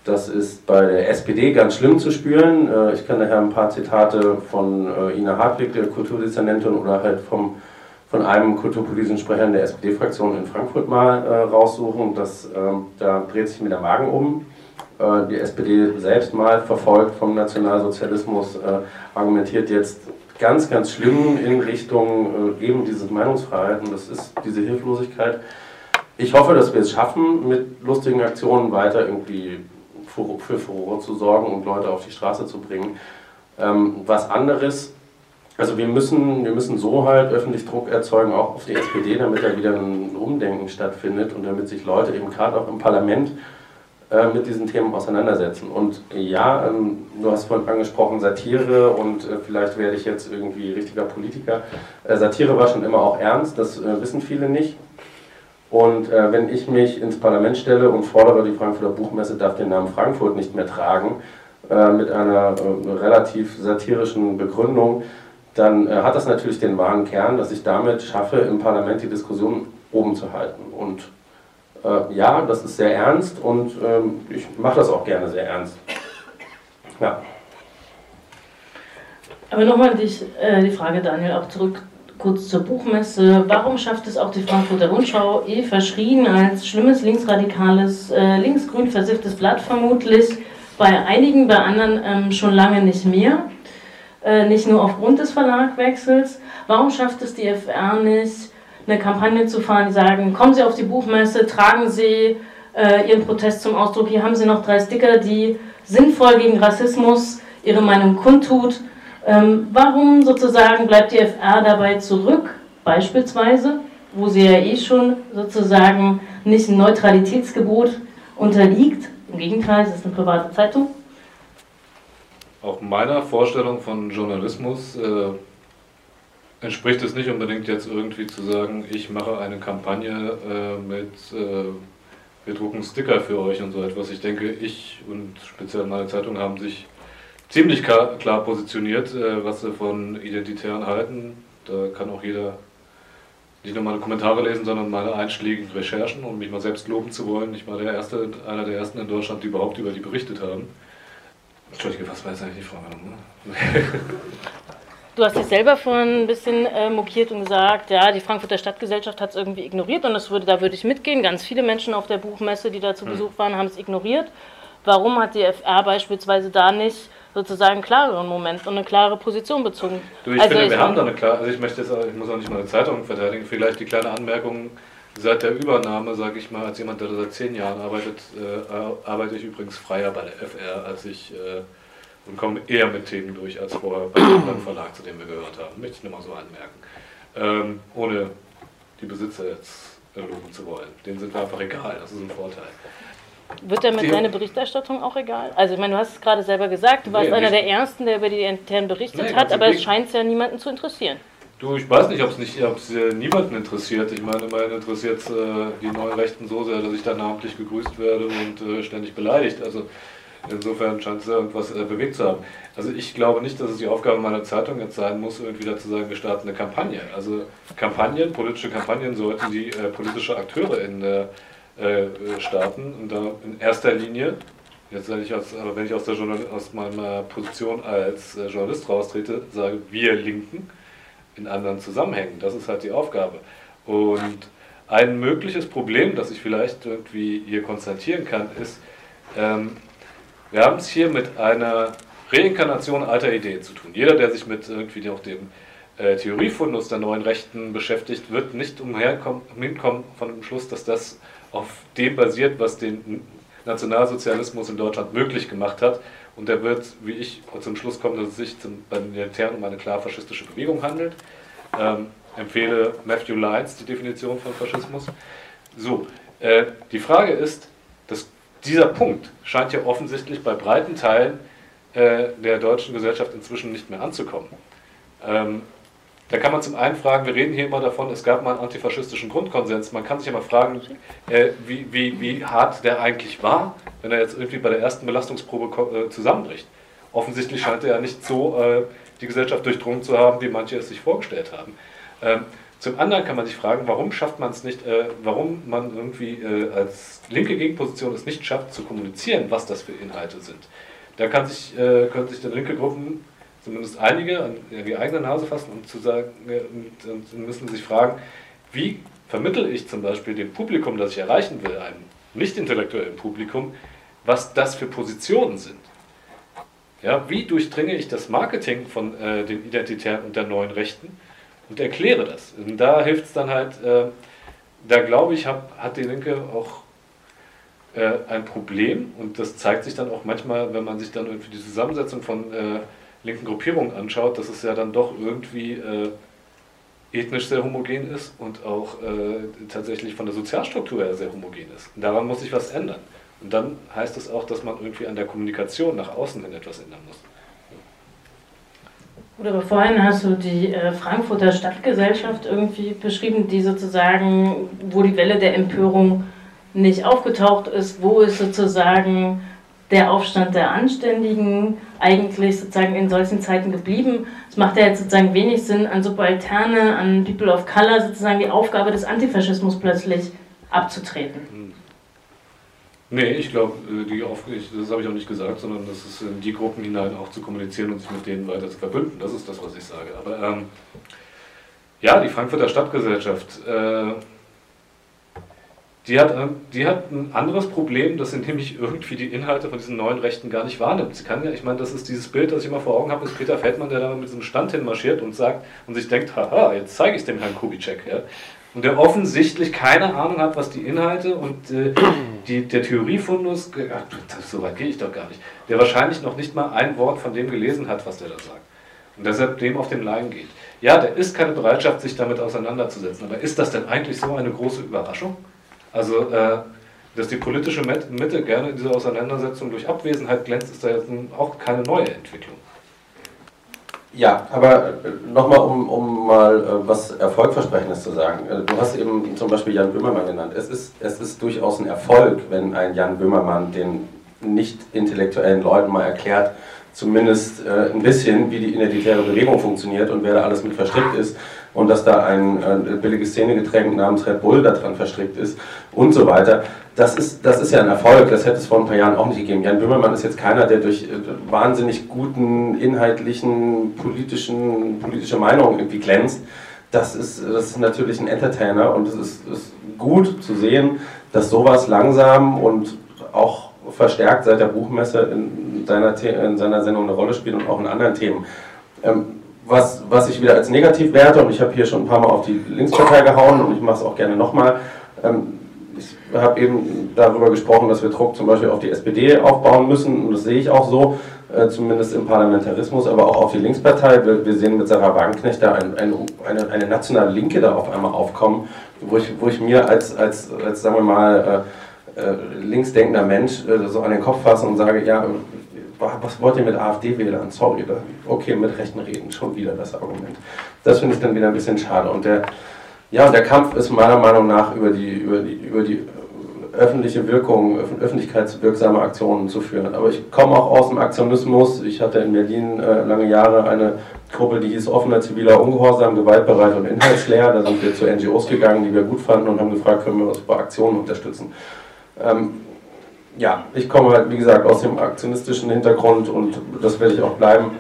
Das ist bei der SPD ganz schlimm zu spüren. Äh, ich kann daher ein paar Zitate von äh, Ina Hartwig, der Kulturdezernentin, oder halt vom, von einem kulturpolitischen Sprecher der SPD-Fraktion in Frankfurt mal äh, raussuchen. Das, ähm, da dreht sich mir der Magen um. Die SPD selbst mal verfolgt vom Nationalsozialismus, äh, argumentiert jetzt ganz, ganz schlimm in Richtung äh, eben dieses Meinungsfreiheit und das ist diese Hilflosigkeit. Ich hoffe, dass wir es schaffen, mit lustigen Aktionen weiter irgendwie für Furore zu sorgen und Leute auf die Straße zu bringen. Ähm, was anderes, also wir müssen, wir müssen so halt öffentlich Druck erzeugen, auch auf die SPD, damit da wieder ein Umdenken stattfindet und damit sich Leute eben gerade auch im Parlament äh, mit diesen Themen auseinandersetzen. Und ja, ähm, du hast vorhin angesprochen Satire und äh, vielleicht werde ich jetzt irgendwie richtiger Politiker. Äh, Satire war schon immer auch ernst, das äh, wissen viele nicht. Und äh, wenn ich mich ins Parlament stelle und fordere, die Frankfurter Buchmesse darf den Namen Frankfurt nicht mehr tragen, mit einer relativ satirischen Begründung, dann hat das natürlich den wahren Kern, dass ich damit schaffe, im Parlament die Diskussion oben zu halten. Und äh, ja, das ist sehr ernst und ähm, ich mache das auch gerne sehr ernst. Ja. Aber nochmal äh, die Frage, Daniel, auch zurück kurz zur Buchmesse. Warum schafft es auch die Frankfurter Rundschau, eh verschrien als schlimmes linksradikales, äh, linksgrün versifftes Blatt vermutlich, bei einigen, bei anderen ähm, schon lange nicht mehr? Äh, nicht nur aufgrund des Verlagwechsels. Warum schafft es die FR nicht, eine Kampagne zu fahren, die sagen, kommen Sie auf die Buchmesse, tragen Sie äh, Ihren Protest zum Ausdruck, hier haben Sie noch drei Sticker, die sinnvoll gegen Rassismus ihre Meinung kundtut. Ähm, warum sozusagen bleibt die FR dabei zurück, beispielsweise, wo sie ja eh schon sozusagen nicht ein Neutralitätsgebot unterliegt? Im Gegenteil, es ist eine private Zeitung. Auch meiner Vorstellung von Journalismus äh entspricht es nicht unbedingt jetzt irgendwie zu sagen, ich mache eine Kampagne äh, mit, äh, wir drucken Sticker für euch und so etwas. Ich denke, ich und speziell meine Zeitung haben sich ziemlich klar, positioniert, äh, was sie von Identitären halten. Da kann auch jeder nicht nur meine Kommentare lesen, sondern meine einschlägigen Recherchen, um mich mal selbst loben zu wollen. Ich war der erste, einer der ersten in Deutschland, die überhaupt über die berichtet haben. Entschuldige, was war jetzt eigentlich die Frage? Ne? Du hast dich selber vorhin ein bisschen äh, mokiert und gesagt, ja, die Frankfurter Stadtgesellschaft hat es irgendwie ignoriert und das würde, da würde ich mitgehen. Ganz viele Menschen auf der Buchmesse, die da zu hm. Besuch waren, haben es ignoriert. Warum hat die FR beispielsweise da nicht sozusagen einen klareren Moment und eine klare Position bezogen? Du, ich also finde, ich wir haben da eine klare, also ich möchte jetzt, ich muss auch nicht mal eine Zeitung verteidigen, vielleicht die kleine Anmerkung, seit der Übernahme, sage ich mal, als jemand, der da seit zehn Jahren arbeitet, äh, arbeite ich übrigens freier bei der FR, als ich... Äh, und kommen eher mit Themen durch als vorher bei dem Verlag, zu dem wir gehört haben. Möchte ich nur mal so anmerken. Ähm, ohne die Besitzer jetzt loben zu wollen. Denen sind wir einfach egal, das ist ein Vorteil. Wird damit deine Berichterstattung auch egal? Also, ich meine, du hast es gerade selber gesagt, du warst nee, einer der Ersten, der über die internen berichtet nee, hat, aber es scheint ja niemanden zu interessieren. Du, ich weiß nicht, ob es nicht ob's, äh, niemanden interessiert. Ich meine, immerhin interessiert es äh, die neuen Rechten so sehr, dass ich da namentlich gegrüßt werde und äh, ständig beleidigt. Also Insofern scheint es irgendwas äh, bewegt zu haben. Also ich glaube nicht, dass es die Aufgabe meiner Zeitung jetzt sein muss, irgendwie dazu sagen, wir starten eine Kampagne. Also Kampagnen, politische Kampagnen sollten die äh, politische Akteure in der äh, starten und da in erster Linie, jetzt wenn ich aus, aber wenn ich aus, der aus meiner Position als äh, Journalist raustrete, sage, wir Linken in anderen Zusammenhängen. Das ist halt die Aufgabe. Und ein mögliches Problem, das ich vielleicht irgendwie hier konstatieren kann, ist, ähm, wir haben es hier mit einer Reinkarnation alter Ideen zu tun. Jeder, der sich mit irgendwie auch dem äh, Theoriefundus der neuen Rechten beschäftigt, wird nicht umherkommen von dem Schluss, dass das auf dem basiert, was den Nationalsozialismus in Deutschland möglich gemacht hat. Und der wird, wie ich, zum Schluss kommen, dass es sich zum, bei den Militären um eine klar faschistische Bewegung handelt. Ähm, empfehle Matthew Lyons die Definition von Faschismus. So, äh, die Frage ist, das dieser Punkt scheint ja offensichtlich bei breiten Teilen äh, der deutschen Gesellschaft inzwischen nicht mehr anzukommen. Ähm, da kann man zum einen fragen, wir reden hier immer davon, es gab mal einen antifaschistischen Grundkonsens. Man kann sich ja mal fragen, äh, wie, wie, wie hart der eigentlich war, wenn er jetzt irgendwie bei der ersten Belastungsprobe äh, zusammenbricht. Offensichtlich scheint er ja nicht so äh, die Gesellschaft durchdrungen zu haben, wie manche es sich vorgestellt haben. Ähm, zum anderen kann man sich fragen, warum schafft man es nicht, äh, warum man irgendwie äh, als linke Gegenposition es nicht schafft zu kommunizieren, was das für Inhalte sind. Da kann sich, äh, können sich dann linke Gruppen zumindest einige, an die eigene Nase fassen und, zu sagen, und, und müssen sich fragen, wie vermittle ich zum Beispiel dem Publikum, das ich erreichen will, einem nicht-intellektuellen Publikum, was das für Positionen sind. Ja, wie durchdringe ich das Marketing von äh, den Identitären und der neuen Rechten und erkläre das? Und da hilft es dann halt, äh, da glaube ich, hab, hat die Linke auch äh, ein Problem und das zeigt sich dann auch manchmal, wenn man sich dann irgendwie die Zusammensetzung von äh, linken Gruppierungen anschaut, dass es ja dann doch irgendwie äh, ethnisch sehr homogen ist und auch äh, tatsächlich von der Sozialstruktur her sehr homogen ist. Und daran muss sich was ändern. Und dann heißt es auch, dass man irgendwie an der Kommunikation nach außen hin etwas ändern muss. Gut, aber vorhin hast du die äh, Frankfurter Stadtgesellschaft irgendwie beschrieben, die sozusagen, wo die Welle der Empörung nicht aufgetaucht ist, wo ist sozusagen der Aufstand der Anständigen eigentlich sozusagen in solchen Zeiten geblieben. Es macht ja jetzt sozusagen wenig Sinn, an Subalterne, an People of Color sozusagen die Aufgabe des Antifaschismus plötzlich abzutreten. Hm. Nee, ich glaube, äh, das habe ich auch nicht gesagt, sondern das ist in die Gruppen hinein auch zu kommunizieren und sich mit denen weiter zu verbünden. Das ist das, was ich sage. Aber ähm, ja, die Frankfurter Stadtgesellschaft, äh, die hat, ähm, die hat ein anderes Problem, dass sie nämlich irgendwie die Inhalte von diesen neuen Rechten gar nicht wahrnimmt. Sie kann ja, ich meine, das ist dieses Bild, das ich immer vor Augen habe, ist Peter Feldmann, der da mit diesem Stand hinmarschiert und sagt und sich denkt, haha, jetzt zeige ich es dem Herrn Kubitschek. Ja? Und der offensichtlich keine Ahnung hat, was die Inhalte und äh, die, der Theoriefundus, so weit gehe ich doch gar nicht, der wahrscheinlich noch nicht mal ein Wort von dem gelesen hat, was der da sagt. Und deshalb dem auf den Leim geht. Ja, da ist keine Bereitschaft, sich damit auseinanderzusetzen. Aber ist das denn eigentlich so eine große Überraschung? Also, äh, dass die politische Mitte gerne in dieser Auseinandersetzung durch Abwesenheit glänzt, ist da jetzt auch keine neue Entwicklung. Ja, aber äh, nochmal, um, um mal äh, was Erfolgversprechendes zu sagen. Äh, du hast eben zum Beispiel Jan Böhmermann genannt. Es ist, es ist durchaus ein Erfolg, wenn ein Jan Böhmermann den nicht intellektuellen Leuten mal erklärt, zumindest äh, ein bisschen, wie die identitäre Bewegung funktioniert und wer da alles mit verstrickt ist und dass da ein äh, billiges Szenegetränk namens Red Bull daran verstrickt ist und so weiter. Das ist, das ist ja ein Erfolg, das hätte es vor ein paar Jahren auch nicht gegeben. Jan Böhmermann ist jetzt keiner, der durch äh, wahnsinnig guten, inhaltlichen, politischen, politische Meinungen irgendwie glänzt. Das ist, das ist natürlich ein Entertainer und es ist, ist gut zu sehen, dass sowas langsam und auch verstärkt seit der Buchmesse in seiner, in seiner Sendung eine Rolle spielt und auch in anderen Themen. Ähm, was, was ich wieder als negativ werte, und ich habe hier schon ein paar Mal auf die Linkspartei gehauen und ich mache es auch gerne nochmal, ähm, ich habe eben darüber gesprochen, dass wir Druck zum Beispiel auf die SPD aufbauen müssen, und das sehe ich auch so, äh, zumindest im Parlamentarismus, aber auch auf die Linkspartei. Wir, wir sehen mit Sarah Wagenknecht da ein, ein, eine, eine nationale Linke da auf einmal aufkommen, wo ich, wo ich mir als, als, als sagen wir mal, äh, äh, linksdenkender Mensch äh, so an den Kopf fasse und sage, ja, was wollt ihr mit AfD-Wählern? Sorry, okay, mit Rechten reden, schon wieder das Argument. Das finde ich dann wieder ein bisschen schade. Und der, ja, der Kampf ist meiner Meinung nach über die, über die, über die öffentliche Wirkung, öffentlichkeitswirksame Aktionen zu führen. Aber ich komme auch aus dem Aktionismus. Ich hatte in Berlin äh, lange Jahre eine Gruppe, die hieß offener ziviler Ungehorsam, gewaltbereit und inhaltsleer. Da sind wir zu NGOs gegangen, die wir gut fanden und haben gefragt, können wir uns bei Aktionen unterstützen. Ähm, ja, ich komme halt, wie gesagt, aus dem aktionistischen Hintergrund und das werde ich auch bleiben.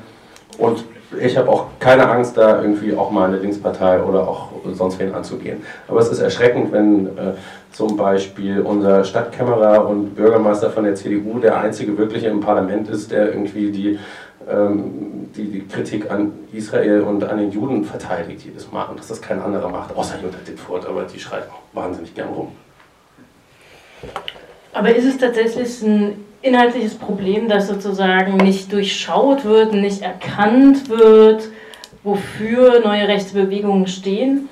Und ich habe auch keine Angst, da irgendwie auch mal eine Linkspartei oder auch sonst wen anzugehen. Aber es ist erschreckend, wenn äh, zum Beispiel unser Stadtkämmerer und Bürgermeister von der CDU der einzige wirkliche im Parlament ist, der irgendwie die, ähm, die, die, Kritik an Israel und an den Juden verteidigt jedes Mal und dass das kein anderer macht, außer Jutta Dittfurt, aber die schreit auch wahnsinnig gern rum. Aber ist es tatsächlich ein inhaltliches Problem, das sozusagen nicht durchschaut wird, nicht erkannt wird, wofür neue rechte Bewegungen stehen?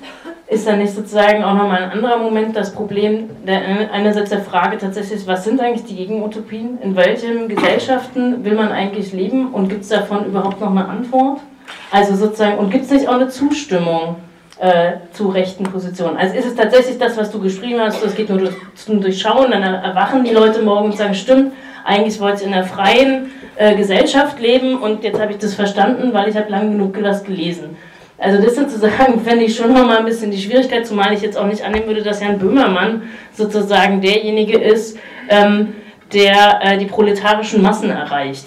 Ist da nicht sozusagen auch nochmal ein anderer Moment das Problem, der einerseits der Frage tatsächlich, was sind eigentlich die Gegenutopien? In welchen Gesellschaften will man eigentlich leben und gibt es davon überhaupt noch eine Antwort? Also sozusagen, und gibt es nicht auch eine Zustimmung? Äh, zu rechten Positionen. Also ist es tatsächlich das, was du geschrieben hast, es geht nur durch, zum Durchschauen, dann erwachen die Leute morgen und sagen, stimmt, eigentlich wollte ich in einer freien äh, Gesellschaft leben und jetzt habe ich das verstanden, weil ich habe lang genug das gelesen. Also das sozusagen fände ich schon nochmal ein bisschen die Schwierigkeit, zumal ich jetzt auch nicht annehmen würde, dass Jan Böhmermann sozusagen derjenige ist, ähm, der äh, die proletarischen Massen erreicht.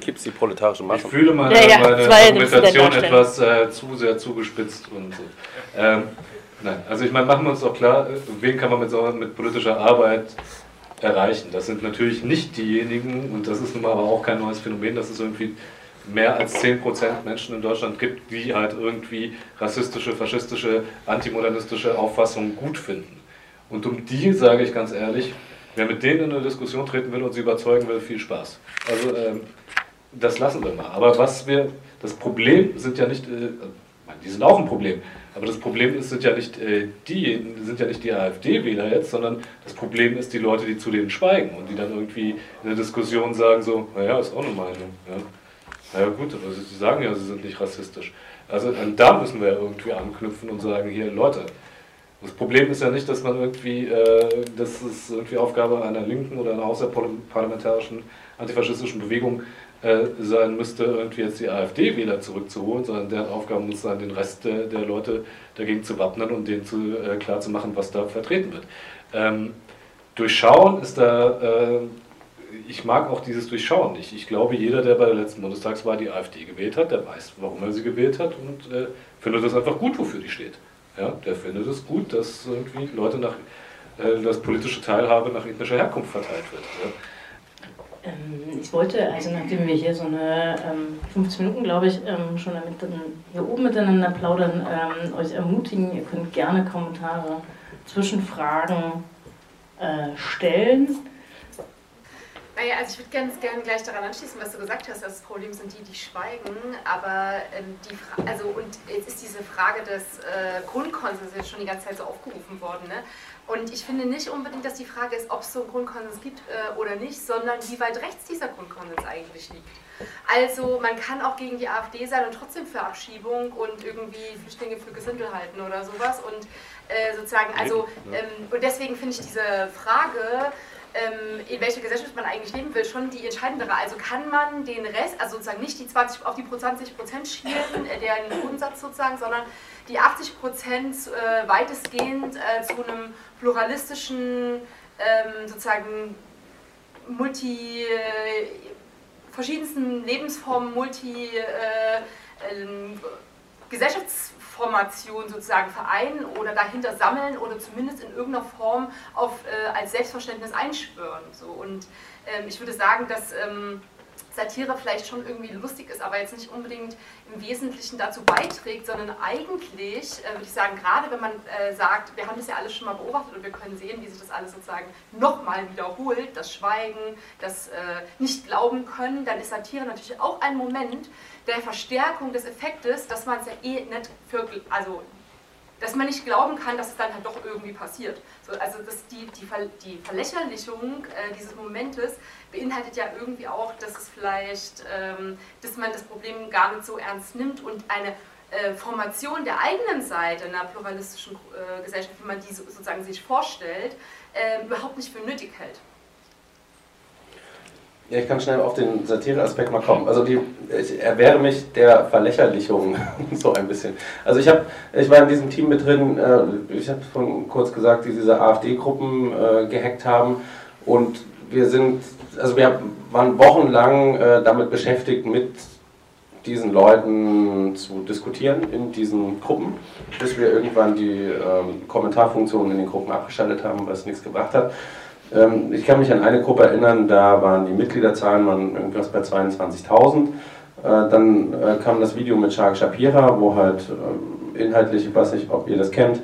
Kippst die proletarische Masse. Ich fühle meine, Ja, ja, meine Argumentation etwas äh, zu sehr zugespitzt und so. Ähm, nein, also ich meine, machen wir uns doch klar, wen kann man mit, so, mit politischer Arbeit erreichen? Das sind natürlich nicht diejenigen, und das ist nun mal aber auch kein neues Phänomen, dass es irgendwie mehr als 10% Menschen in Deutschland gibt, die halt irgendwie rassistische, faschistische, antimodernistische Auffassungen gut finden. Und um die sage ich ganz ehrlich, wer mit denen in eine Diskussion treten will und sie überzeugen will, viel Spaß. Also ähm, das lassen wir mal. Aber was wir, das Problem sind ja nicht, äh, die sind auch ein Problem, aber das Problem ist, sind ja nicht äh, die, sind ja nicht die AfD-Wähler jetzt, sondern das Problem ist die Leute, die zu denen schweigen und die dann irgendwie in der Diskussion sagen so, naja, ist auch eine Meinung. Ja. Naja gut, aber sie sagen ja, sie sind nicht rassistisch. Also da müssen wir ja irgendwie anknüpfen und sagen, hier Leute, das Problem ist ja nicht, dass man irgendwie, äh, dass es irgendwie Aufgabe einer linken oder einer außerparlamentarischen antifaschistischen Bewegung äh, sein müsste, irgendwie jetzt die AfD-Wähler zurückzuholen, sondern deren Aufgabe muss sein, den Rest der, der Leute dagegen zu wappnen und denen zu, äh, klar zu machen, was da vertreten wird. Ähm, Durchschauen ist da, äh, ich mag auch dieses Durchschauen nicht. Ich glaube, jeder, der bei der letzten Bundestagswahl die AfD gewählt hat, der weiß, warum er sie gewählt hat und äh, findet das einfach gut, wofür die steht. Ja, der findet es gut, dass irgendwie Leute nach, äh, dass politische Teilhabe nach ethnischer Herkunft verteilt wird. Ja. Ähm, Ich wollte, also nachdem wir hier so eine ähm, 15 Minuten, glaube ich, ähm, schon damit hier oben miteinander plaudern, ähm, euch ermutigen, ihr könnt gerne Kommentare, Zwischenfragen äh, stellen. Naja, also ich würde ganz gerne gleich daran anschließen, was du gesagt hast. Das Problem sind die, die schweigen. Aber ähm, die Fra also und jetzt ist diese Frage des äh, Grundkonsens jetzt schon die ganze Zeit so aufgerufen worden. Ne? Und ich finde nicht unbedingt, dass die Frage ist, ob es so einen Grundkonsens gibt äh, oder nicht, sondern wie weit rechts dieser Grundkonsens eigentlich liegt. Also man kann auch gegen die AfD sein und trotzdem für Abschiebung und irgendwie Flüchtlinge für Gesindel halten oder sowas. Und äh, sozusagen, also ähm, und deswegen finde ich diese Frage, in welcher Gesellschaft man eigentlich leben will, schon die entscheidendere. Also kann man den Rest, also sozusagen nicht die 20 auf die 20 Prozent schielen, äh, deren Grundsatz sozusagen, sondern die 80 Prozent äh, weitestgehend äh, zu einem pluralistischen, ähm, sozusagen multi, verschiedensten Lebensformen, multi äh, Gesellschaftsformation sozusagen vereinen oder dahinter sammeln oder zumindest in irgendeiner Form auf, äh, als Selbstverständnis einschwören. So. Und ähm, ich würde sagen, dass ähm, Satire vielleicht schon irgendwie lustig ist, aber jetzt nicht unbedingt im Wesentlichen dazu beiträgt, sondern eigentlich, äh, würde ich sagen, gerade wenn man äh, sagt, wir haben das ja alles schon mal beobachtet und wir können sehen, wie sich das alles sozusagen nochmal wiederholt, das Schweigen, das äh, Nicht-Glauben können, dann ist Satire natürlich auch ein Moment der Verstärkung des Effektes, dass man es ja eh nicht für, also dass man nicht glauben kann, dass es dann halt doch irgendwie passiert. So, also das, die, die, Ver, die Verlächerlichung äh, dieses Momentes beinhaltet ja irgendwie auch, dass es vielleicht, ähm, dass man das Problem gar nicht so ernst nimmt und eine äh, Formation der eigenen Seite einer pluralistischen äh, Gesellschaft, wie man die so, sozusagen sich vorstellt, äh, überhaupt nicht für nötig hält. Ja, ich kann schnell auf den Satire-Aspekt mal kommen. Also die, ich erwehre mich der Verlächerlichung so ein bisschen. Also ich habe, ich war in diesem Team mit drin, äh, ich habe schon kurz gesagt, die diese AfD-Gruppen äh, gehackt haben und wir sind, also wir waren wochenlang äh, damit beschäftigt, mit diesen Leuten zu diskutieren in diesen Gruppen, bis wir irgendwann die ähm, Kommentarfunktion in den Gruppen abgeschaltet haben, was nichts gebracht hat. Ähm, ich kann mich an eine Gruppe erinnern, da waren die Mitgliederzahlen waren irgendwas bei 22.000. Äh, dann äh, kam das Video mit Shark Shapira, wo halt äh, inhaltlich, ich weiß nicht, ob ihr das kennt,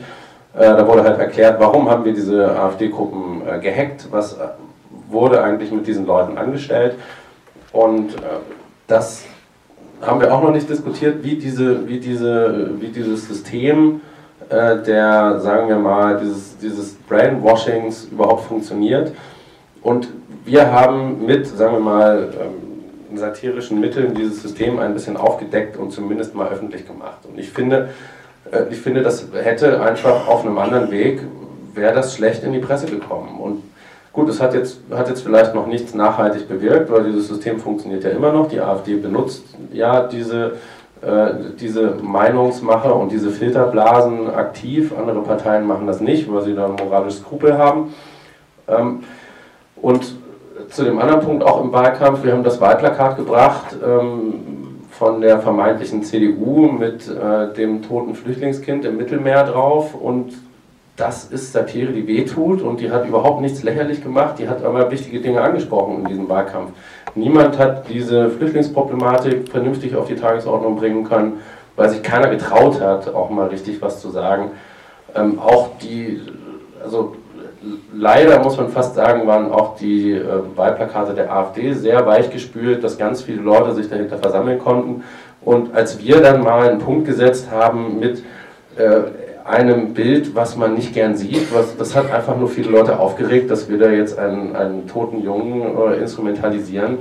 äh, da wurde halt erklärt, warum haben wir diese AfD-Gruppen äh, gehackt, was äh, wurde eigentlich mit diesen Leuten angestellt. Und das haben wir auch noch nicht diskutiert, wie, diese, wie, diese, wie dieses System äh, der, sagen wir mal, dieses, dieses Brainwashings überhaupt funktioniert. Und wir haben mit, sagen wir mal, ähm, satirischen Mitteln dieses System ein bisschen aufgedeckt und zumindest mal öffentlich gemacht. Und ich finde, äh, ich finde, das hätte einfach auf einem anderen Weg, wäre das schlecht in die Presse gekommen. Und Gut, es hat jetzt, hat jetzt vielleicht noch nichts nachhaltig bewirkt, weil dieses System funktioniert ja immer noch. Die AfD benutzt ja diese, diese Meinungsmache und diese Filterblasen aktiv. Andere Parteien machen das nicht, weil sie da ein moralisches Skrupel haben. Ähm, und zu dem anderen Punkt auch im Wahlkampf, wir haben das Wahlplakat gebracht ähm, von der vermeintlichen CDU mit äh, dem toten Flüchtlingskind im Mittelmeer drauf und das ist Satire, die wehtut und die hat überhaupt nichts lächerlich gemacht, die hat aber wichtige Dinge angesprochen in diesem Wahlkampf. Niemand hat diese Flüchtlingsproblematik vernünftig auf die Tagesordnung bringen können, weil sich keiner getraut hat, auch mal richtig was zu sagen. Ähm, auch die, also leider muss man fast sagen, waren auch die äh, Wahlplakate der AfD sehr weich gespült, dass ganz viele Leute sich dahinter versammeln konnten. Und als wir dann mal einen Punkt gesetzt haben mit äh, einem Bild, was man nicht gern sieht, was, das hat einfach nur viele Leute aufgeregt, dass wir da jetzt einen, einen toten Jungen äh, instrumentalisieren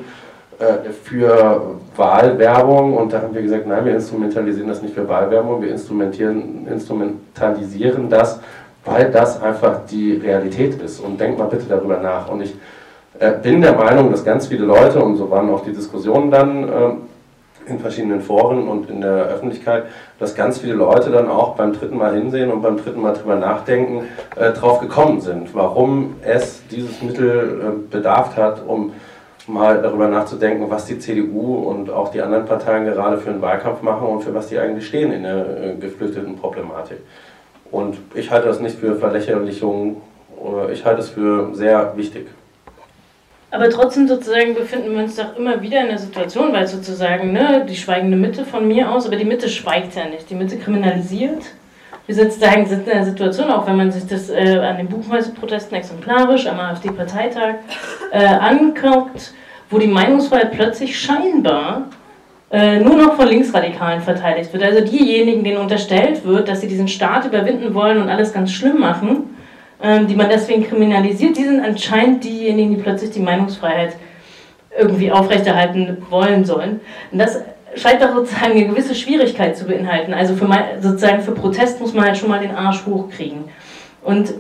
äh, für Wahlwerbung. Und da haben wir gesagt, nein, wir instrumentalisieren das nicht für Wahlwerbung, wir instrumentalisieren das weil das einfach die Realität ist. Und denkt mal bitte darüber nach. Und ich äh, bin der Meinung, dass ganz viele Leute, und so waren auch die Diskussionen dann äh, in verschiedenen Foren und in der Öffentlichkeit, dass ganz viele Leute dann auch beim dritten Mal hinsehen und beim dritten Mal drüber nachdenken, äh, drauf gekommen sind, warum es dieses Mittel äh, bedarf hat, um mal darüber nachzudenken, was die CDU und auch die anderen Parteien gerade für einen Wahlkampf machen und für was die eigentlich stehen in der äh, geflüchteten Problematik. Und ich halte das nicht für Verlächerlichung, ich halte es für sehr wichtig. Aber trotzdem sozusagen befinden wir uns doch immer wieder in der Situation, weil sozusagen ne, die schweigende Mitte von mir aus, aber die Mitte schweigt ja nicht, die Mitte kriminalisiert. Wir sozusagen sind in der Situation, auch wenn man sich das äh, an den Buchmeisterprotesten exemplarisch am AfD-Parteitag äh, anguckt, wo die Meinungsfreiheit plötzlich scheinbar äh, nur noch von Linksradikalen verteidigt wird. Also diejenigen, denen unterstellt wird, dass sie diesen Staat überwinden wollen und alles ganz schlimm machen, die man deswegen kriminalisiert, die sind anscheinend diejenigen, die plötzlich die Meinungsfreiheit irgendwie aufrechterhalten wollen sollen. Und das scheint doch sozusagen eine gewisse Schwierigkeit zu beinhalten. Also für sozusagen für Protest muss man halt schon mal den Arsch hochkriegen. Und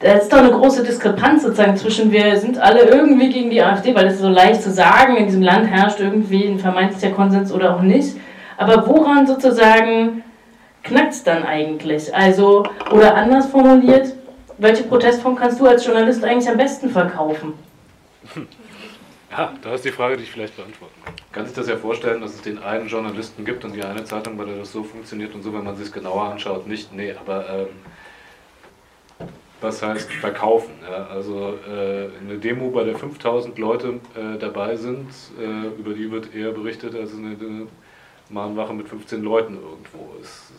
da ist doch eine große Diskrepanz sozusagen zwischen, wir sind alle irgendwie gegen die AfD, weil es so leicht zu sagen, in diesem Land herrscht irgendwie ein vermeintlicher Konsens oder auch nicht. Aber woran sozusagen knackt es dann eigentlich? Also, oder anders formuliert, welche Protestform kannst du als Journalist eigentlich am besten verkaufen? Ja, da ist die Frage, die ich vielleicht beantworten kann. Kann sich das ja vorstellen, dass es den einen Journalisten gibt und die eine Zeitung, bei der das so funktioniert und so, wenn man sich es genauer anschaut, nicht? Nee, aber ähm, was heißt verkaufen. Ja? Also äh, eine Demo, bei der 5000 Leute äh, dabei sind, äh, über die wird eher berichtet als eine, eine Mahnwache mit 15 Leuten irgendwo. Ist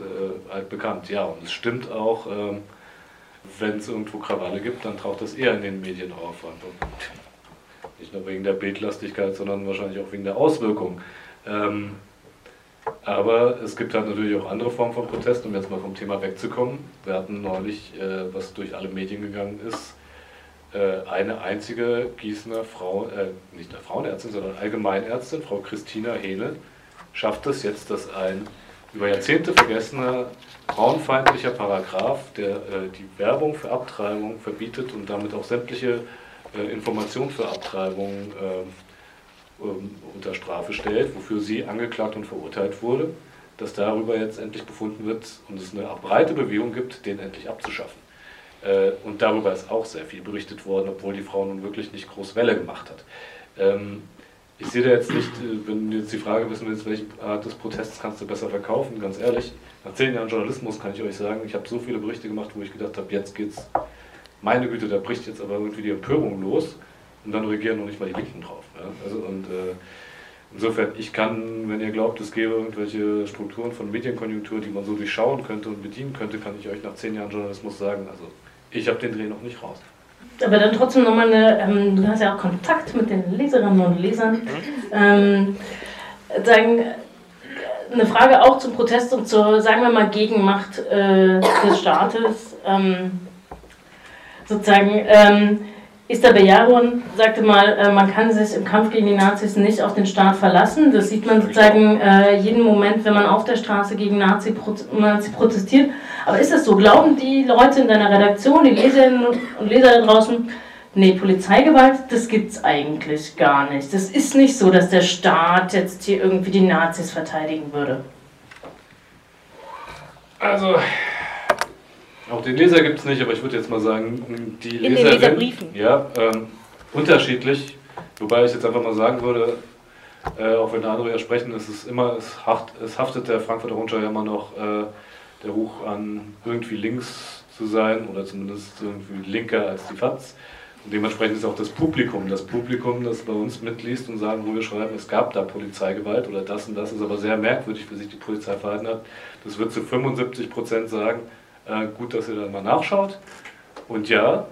äh, halt bekannt. Ja, und es stimmt auch, ähm, wenn es irgendwo Krawalle gibt, dann taucht das eher in den Medien auf. Nicht nur wegen der Bildlastigkeit, sondern wahrscheinlich auch wegen der Auswirkung. Ähm, aber es gibt halt natürlich auch andere Formen von Protest, um jetzt mal vom Thema wegzukommen. Wir hatten neulich, äh, was durch alle Medien gegangen ist, äh, eine einzige Gießener Frau, äh, nicht eine Frauenärztin, sondern Allgemeinärztin, Frau Christina Hele, schafft es jetzt, dass ein über Jahrzehnte vergessener frauenfeindlicher Paragraph, der äh, die Werbung für Abtreibung verbietet und damit auch sämtliche äh, Informationen für Abtreibung äh, ähm, unter Strafe stellt, wofür sie angeklagt und verurteilt wurde, dass darüber jetzt endlich befunden wird und es eine breite Bewegung gibt, den endlich abzuschaffen. Äh, und darüber ist auch sehr viel berichtet worden, obwohl die Frau nun wirklich nicht groß Welle gemacht hat. Ähm, ich sehe da jetzt nicht, äh, wenn jetzt die Frage wissen willst, welche Art des Protests kannst du besser verkaufen, ganz ehrlich, nach zehn Jahren Journalismus kann ich euch sagen, ich habe so viele Berichte gemacht, wo ich gedacht habe, jetzt geht's, meine Güte, da bricht jetzt aber irgendwie die Empörung los und dann reagieren noch nicht mal die Linken drauf. Ja? Also, und äh, insofern, ich kann, wenn ihr glaubt, es gäbe irgendwelche Strukturen von Medienkonjunktur, die man so durchschauen könnte und bedienen könnte, kann ich euch nach zehn Jahren Journalismus sagen, also ich habe den Dreh noch nicht raus. Aber dann trotzdem nochmal eine, ähm, du hast ja auch Kontakt mit den Leserinnen und Lesern. Ähm, sagen, eine Frage auch zum Protest und zur, sagen wir mal, Gegenmacht äh, des Staates. Ähm, sozusagen, ähm, Esther Bejaron sagte mal, äh, man kann sich im Kampf gegen die Nazis nicht auf den Staat verlassen. Das sieht man sozusagen äh, jeden Moment, wenn man auf der Straße gegen Nazi, Nazi protestiert. Aber ist das so? Glauben die Leute in deiner Redaktion, die Leserinnen und Leser da draußen, nee, Polizeigewalt, das gibt's eigentlich gar nicht. Das ist nicht so, dass der Staat jetzt hier irgendwie die Nazis verteidigen würde. Also, auch den Leser gibt es nicht, aber ich würde jetzt mal sagen, die In Leserin, den Leserbriefen. Ja, ähm, unterschiedlich. Wobei ich jetzt einfach mal sagen würde, äh, auch wenn andere ja sprechen, es ist immer, es, haft, es haftet der Frankfurter Rundschau ja immer noch äh, der Ruch an, irgendwie links zu sein oder zumindest irgendwie linker als die FATS. Und dementsprechend ist auch das Publikum, das Publikum, das bei uns mitliest und sagen, wo wir schreiben, es gab da Polizeigewalt oder das und das ist aber sehr merkwürdig, wie sich die Polizei verhalten hat. Das wird zu 75 Prozent sagen, äh, gut, dass ihr da mal nachschaut. Und ja,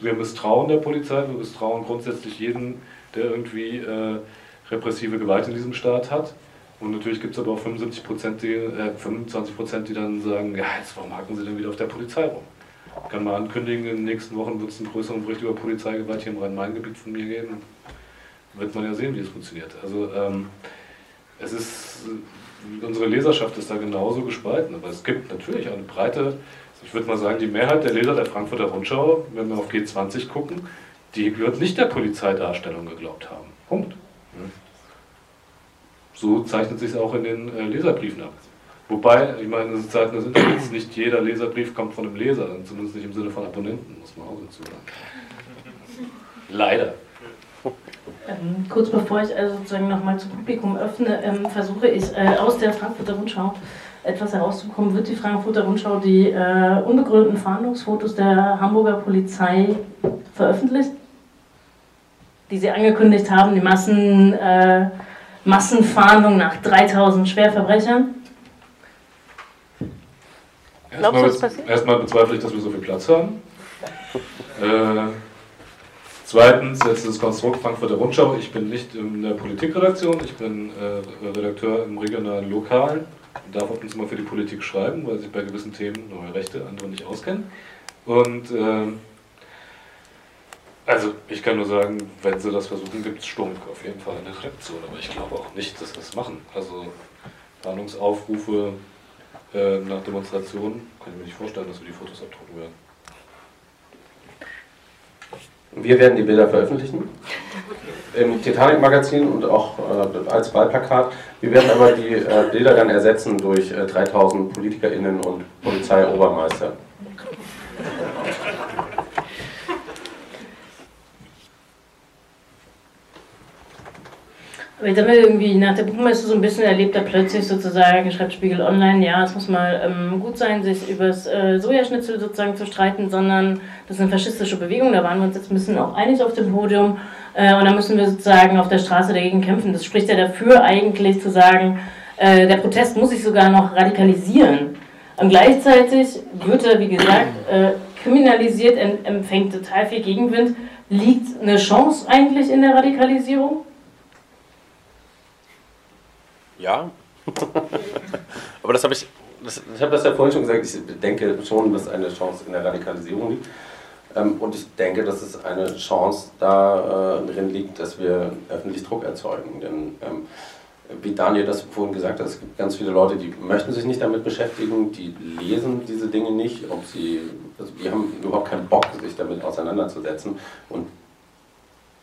wir misstrauen der Polizei, wir misstrauen grundsätzlich jeden, der irgendwie äh, repressive Gewalt in diesem Staat hat. Und natürlich gibt es aber auch 75 Prozent, die, äh, 25 Prozent, die dann sagen, ja, jetzt warum hacken sie denn wieder auf der Polizei rum? Ich kann mal ankündigen, in den nächsten Wochen wird es einen größeren Bericht über Polizeigewalt hier im Rhein-Main-Gebiet von mir geben. Wird man ja sehen, wie es funktioniert. Also ähm, es ist, unsere Leserschaft ist da genauso gespalten, aber es gibt natürlich eine breite, ich würde mal sagen, die Mehrheit der Leser der Frankfurter Rundschau, wenn wir auf G20 gucken, die wird nicht der Polizeidarstellung geglaubt haben. Punkt. So zeichnet sich es auch in den äh, Leserbriefen ab. Wobei, ich meine, in Zeiten des Internets nicht jeder Leserbrief kommt von einem Leser, zumindest nicht im Sinne von Abonnenten, muss man auch dazu sagen. Leider. Ähm, kurz bevor ich also sozusagen nochmal zum Publikum öffne, ähm, versuche ich äh, aus der Frankfurter Rundschau etwas herauszukommen. Wird die Frankfurter Rundschau die äh, unbegründeten Fahndungsfotos der Hamburger Polizei veröffentlicht? Die sie angekündigt haben, die Massen, äh, Massenfahndung nach 3000 Schwerverbrechern? Erstmal, erstmal bezweifle ich, dass wir so viel Platz haben. Äh, zweitens, jetzt das Konstrukt Frankfurter Rundschau. Ich bin nicht in der Politikredaktion, ich bin äh, Redakteur im regionalen Lokal darf ab und zu mal für die Politik schreiben, weil sich bei gewissen Themen neue Rechte andere nicht auskennen. Und äh, also ich kann nur sagen, wenn sie das versuchen, gibt es Stunk auf jeden Fall in der Redaktion. Aber ich glaube auch nicht, dass sie das machen. Also Warnungsaufrufe äh, nach Demonstrationen, kann ich mir nicht vorstellen, dass wir die Fotos abdrucken werden. Wir werden die Bilder veröffentlichen im Titanic-Magazin und auch äh, als Wahlplakat. Wir werden aber die äh, Bilder dann ersetzen durch äh, 3000 PolitikerInnen und Polizeiobermeister. Aber jetzt haben irgendwie nach der Buchmesse so ein bisschen erlebt, da plötzlich sozusagen schreibt Spiegel Online, ja, es muss mal ähm, gut sein, sich über das äh, Sojaschnitzel sozusagen zu streiten, sondern das ist eine faschistische Bewegung, da waren wir uns jetzt ein bisschen auch einig auf dem Podium äh, und da müssen wir sozusagen auf der Straße dagegen kämpfen. Das spricht ja dafür eigentlich zu sagen, äh, der Protest muss sich sogar noch radikalisieren. Und gleichzeitig wird er, wie gesagt, äh, kriminalisiert, empfängt total viel Gegenwind. Liegt eine Chance eigentlich in der Radikalisierung? Ja. Aber das habe ich, das, ich habe das ja vorhin schon gesagt, ich denke schon, dass eine Chance in der Radikalisierung liegt. Ähm, und ich denke, dass es eine Chance darin liegt, dass wir öffentlich Druck erzeugen. Denn ähm, wie Daniel das vorhin gesagt hat, es gibt ganz viele Leute, die möchten sich nicht damit beschäftigen, die lesen diese Dinge nicht, ob sie, also die haben überhaupt keinen Bock, sich damit auseinanderzusetzen. Und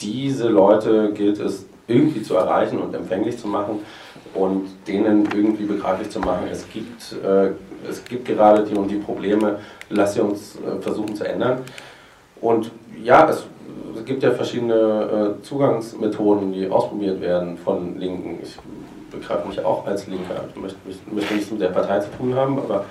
diese Leute gilt es irgendwie zu erreichen und empfänglich zu machen und denen irgendwie begreiflich zu machen, es gibt, äh, es gibt gerade die und die Probleme, lass sie uns äh, versuchen zu ändern. Und ja, es, es gibt ja verschiedene äh, Zugangsmethoden, die ausprobiert werden von Linken. Ich begreife mich auch als Linker. Ich möchte, möchte nichts mit der Partei zu tun haben, aber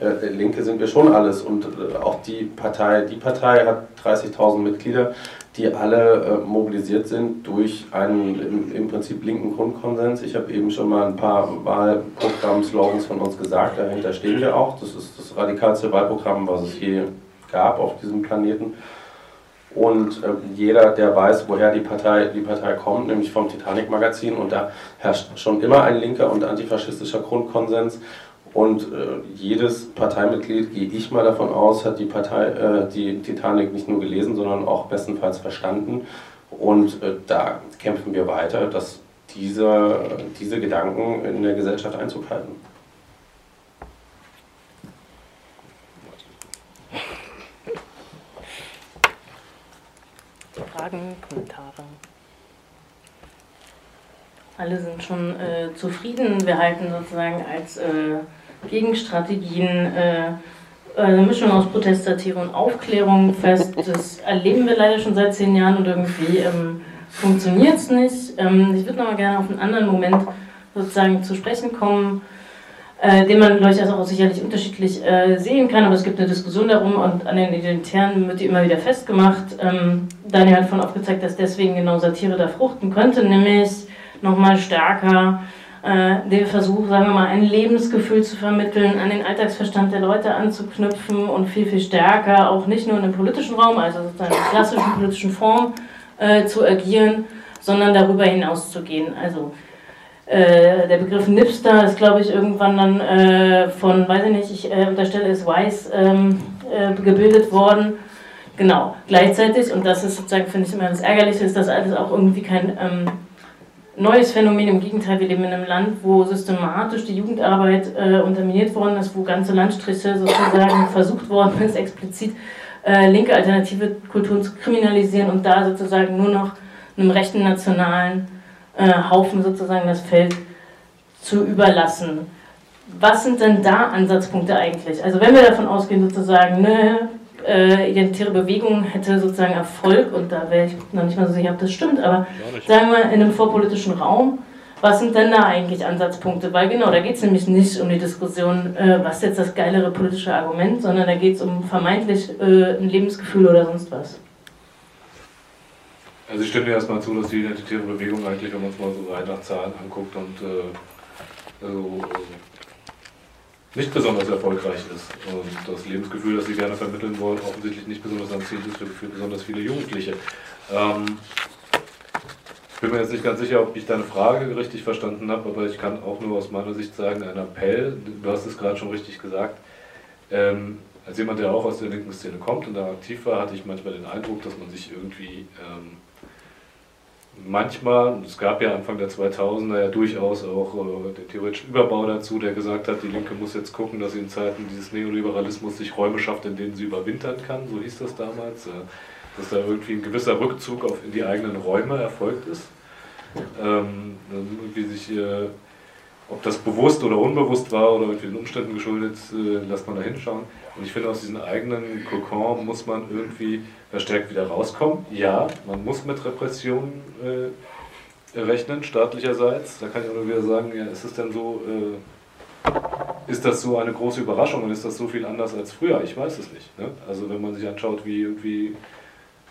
äh, Linke sind wir schon alles. Und äh, auch die Partei, die Partei hat 30.000 Mitglieder die alle äh, mobilisiert sind durch einen im, im, Prinzip linken Grundkonsens. Ich habe eben schon mal ein paar Wahlprogramm-Slogans von uns gesagt, dahinter stehen wir auch. Das ist das radikalste Wahlprogramm, was es je gab auf diesem Planeten. Und äh, jeder, der weiß, woher die Partei, die Partei kommt, nämlich vom Titanic-Magazin, und da herrscht schon immer ein linker und antifaschistischer Grundkonsens. Und äh, jedes Parteimitglied, gehe ich mal davon aus, hat die, Partei, äh, die Titanic nicht nur gelesen, sondern auch bestenfalls verstanden. Und äh, da kämpfen wir weiter, dass diese, diese Gedanken in der Gesellschaft Einzug halten. Fragen, Kommentare? Alle sind schon äh, zufrieden. Wir halten sozusagen als äh, Gegenstrategien äh, eine Mischung aus Protestsatire und Aufklärung fest. Das erleben wir leider schon seit zehn Jahren und irgendwie ähm, funktioniert es nicht. Ähm, ich würde noch mal gerne auf einen anderen Moment sozusagen zu sprechen kommen, äh, den man durchaus auch sicherlich unterschiedlich äh, sehen kann, aber es gibt eine Diskussion darum und an den Identitären wird die immer wieder festgemacht. Ähm, Daniel hat von aufgezeigt, dass deswegen genau Satire da fruchten könnte, nämlich nochmal stärker äh, den Versuch, sagen wir mal, ein Lebensgefühl zu vermitteln, an den Alltagsverstand der Leute anzuknüpfen und viel, viel stärker auch nicht nur in dem politischen Raum, also sozusagen in der klassischen politischen Form äh, zu agieren, sondern darüber hinaus zu gehen. Also äh, der Begriff Nipster ist, glaube ich, irgendwann dann äh, von, weiß ich nicht, ich äh, unterstelle es Weiß, ähm, äh, gebildet worden. Genau, gleichzeitig, und das ist sozusagen, finde ich immer das Ärgerliche, ist das alles auch irgendwie kein ähm, neues Phänomen. Im Gegenteil, wir leben in einem Land, wo systematisch die Jugendarbeit äh, unterminiert worden ist, wo ganze Landstriche sozusagen versucht worden ist, explizit äh, linke alternative Kulturen zu kriminalisieren und da sozusagen nur noch einem rechten nationalen äh, Haufen sozusagen das Feld zu überlassen. Was sind denn da Ansatzpunkte eigentlich? Also wenn wir davon ausgehen, sozusagen, ne, äh, identitäre Bewegung hätte sozusagen Erfolg, und da wäre ich noch nicht mal so sicher, ob das stimmt, aber sagen wir in einem vorpolitischen Raum, was sind denn da eigentlich Ansatzpunkte? Weil genau, da geht es nämlich nicht um die Diskussion, äh, was jetzt das geilere politische Argument, sondern da geht es um vermeintlich äh, ein Lebensgefühl oder sonst was. Also ich stimme dir erstmal zu, dass die identitäre Bewegung eigentlich, wenn man es mal so rein nach Zahlen anguckt und äh, also, nicht besonders erfolgreich ist. Und das Lebensgefühl, das sie gerne vermitteln wollen, offensichtlich nicht besonders anziehend ist für, besonders viele Jugendliche. Ähm, ich bin mir jetzt nicht ganz sicher, ob ich deine Frage richtig verstanden habe, aber ich kann auch nur aus meiner Sicht sagen, ein Appell, du hast es gerade schon richtig gesagt, ähm, als jemand, der auch aus der linken Szene kommt und da aktiv war, hatte ich manchmal den Eindruck, dass man sich irgendwie ähm, manchmal, es gab ja Anfang der 2000er ja durchaus auch äh, den theoretischen Überbau dazu, der gesagt hat, die Linke muss jetzt gucken, dass sie in Zeiten dieses Neoliberalismus sich Räume schafft, in denen sie überwintern kann, so hieß das damals, äh, dass da irgendwie ein gewisser Rückzug auf, in die eigenen Räume erfolgt ist. Ähm, irgendwie sich, äh, ob das bewusst oder unbewusst war oder irgendwie den Umständen geschuldet, äh, lässt man da hinschauen. Und ich finde, aus diesem eigenen Kokon muss man irgendwie verstärkt wieder rauskommen. Ja, man muss mit Repressionen äh, rechnen, staatlicherseits. Da kann ich auch nur wieder sagen, ja, ist es denn so, äh, ist das so eine große Überraschung und ist das so viel anders als früher? Ich weiß es nicht. Ne? Also wenn man sich anschaut, wie irgendwie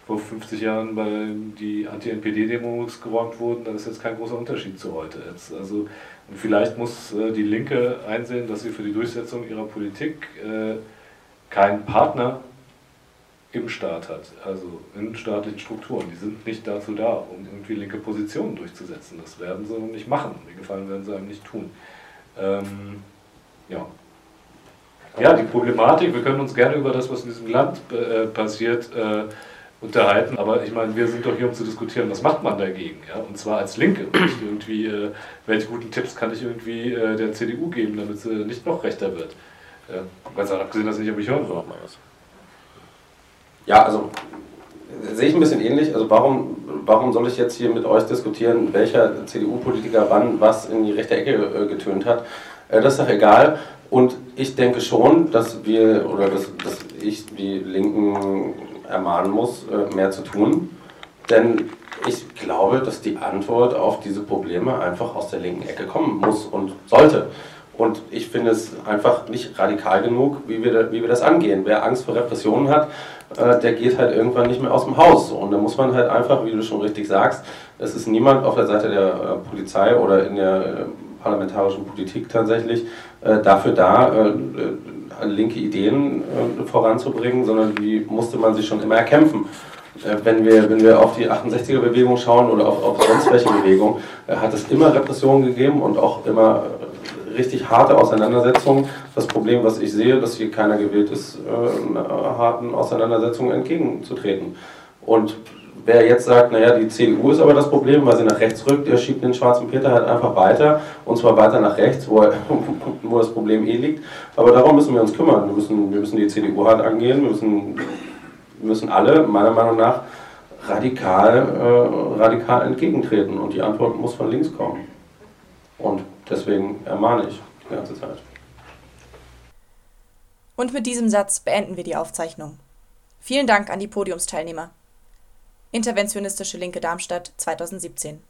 vor 50 Jahren bei die Anti-NPD-Demos geräumt wurden, dann ist jetzt kein großer Unterschied zu heute. Jetzt, also vielleicht muss äh, die Linke einsehen, dass sie für die Durchsetzung ihrer Politik äh, keinen Partner im Staat hat, also in staatlichen Strukturen. Die sind nicht dazu da, um irgendwie linke Positionen durchzusetzen. Das werden sie nicht machen. Die Gefallen werden sie einem nicht tun. Ähm, ja. ja, die Problematik, wir können uns gerne über das, was in diesem Land äh, passiert, äh, unterhalten, aber ich meine, wir sind doch hier, um zu diskutieren, was macht man dagegen, ja? und zwar als Linke. Nicht irgendwie, äh, welche guten Tipps kann ich irgendwie äh, der CDU geben, damit sie nicht noch rechter wird. Ja, ganz abgesehen, dass ich nicht, ob ich hören will. Ja, also sehe ich ein bisschen ähnlich. Also warum, warum soll ich jetzt hier mit euch diskutieren, welcher CDU-Politiker wann was in die rechte Ecke äh, getönt hat? Äh, das ist doch egal. Und ich denke schon, dass wir oder dass, dass ich die Linken ermahnen muss, äh, mehr zu tun. Denn ich glaube, dass die Antwort auf diese Probleme einfach aus der linken Ecke kommen muss und sollte. Und ich finde es einfach nicht radikal genug, wie wir, wie wir das angehen. Wer Angst vor Repressionen hat, äh, der geht halt irgendwann nicht mehr aus dem Haus. Und da muss man halt einfach, wie du schon richtig sagst, es ist niemand auf der Seite der äh, Polizei oder in der parlamentarischen Politik tatsächlich dafür da, linke Ideen voranzubringen, sondern die musste man sich schon immer erkämpfen wenn wir, wenn wir auf die 68er-Bewegung schauen oder auf, auf sonst welche Bewegung, hat es immer Repressionen gegeben und auch immer richtig harte Auseinandersetzungen. Das Problem, was ich sehe, dass hier keiner gewillt ist, äh, harten Auseinandersetzungen entgegenzutreten. Und wer jetzt sagt, naja, die CDU ist aber das Problem, weil sie nach rechts rückt, der schiebt den schwarzen Peter halt einfach weiter, und zwar weiter nach rechts, wo, wo das Problem eh liegt. Aber darum müssen wir uns kümmern. Wir müssen, wir müssen die CDU hart angehen, wir müssen, wir müssen alle, meiner Meinung nach, radikal, äh, radikal entgegentreten. Und die Antwort muss von links kommen. Und Deswegen ermahne ich die ganze Zeit. Und mit diesem Satz beenden wir die Aufzeichnung. Vielen Dank an die Podiumsteilnehmer. Interventionistische Linke Darmstadt 2017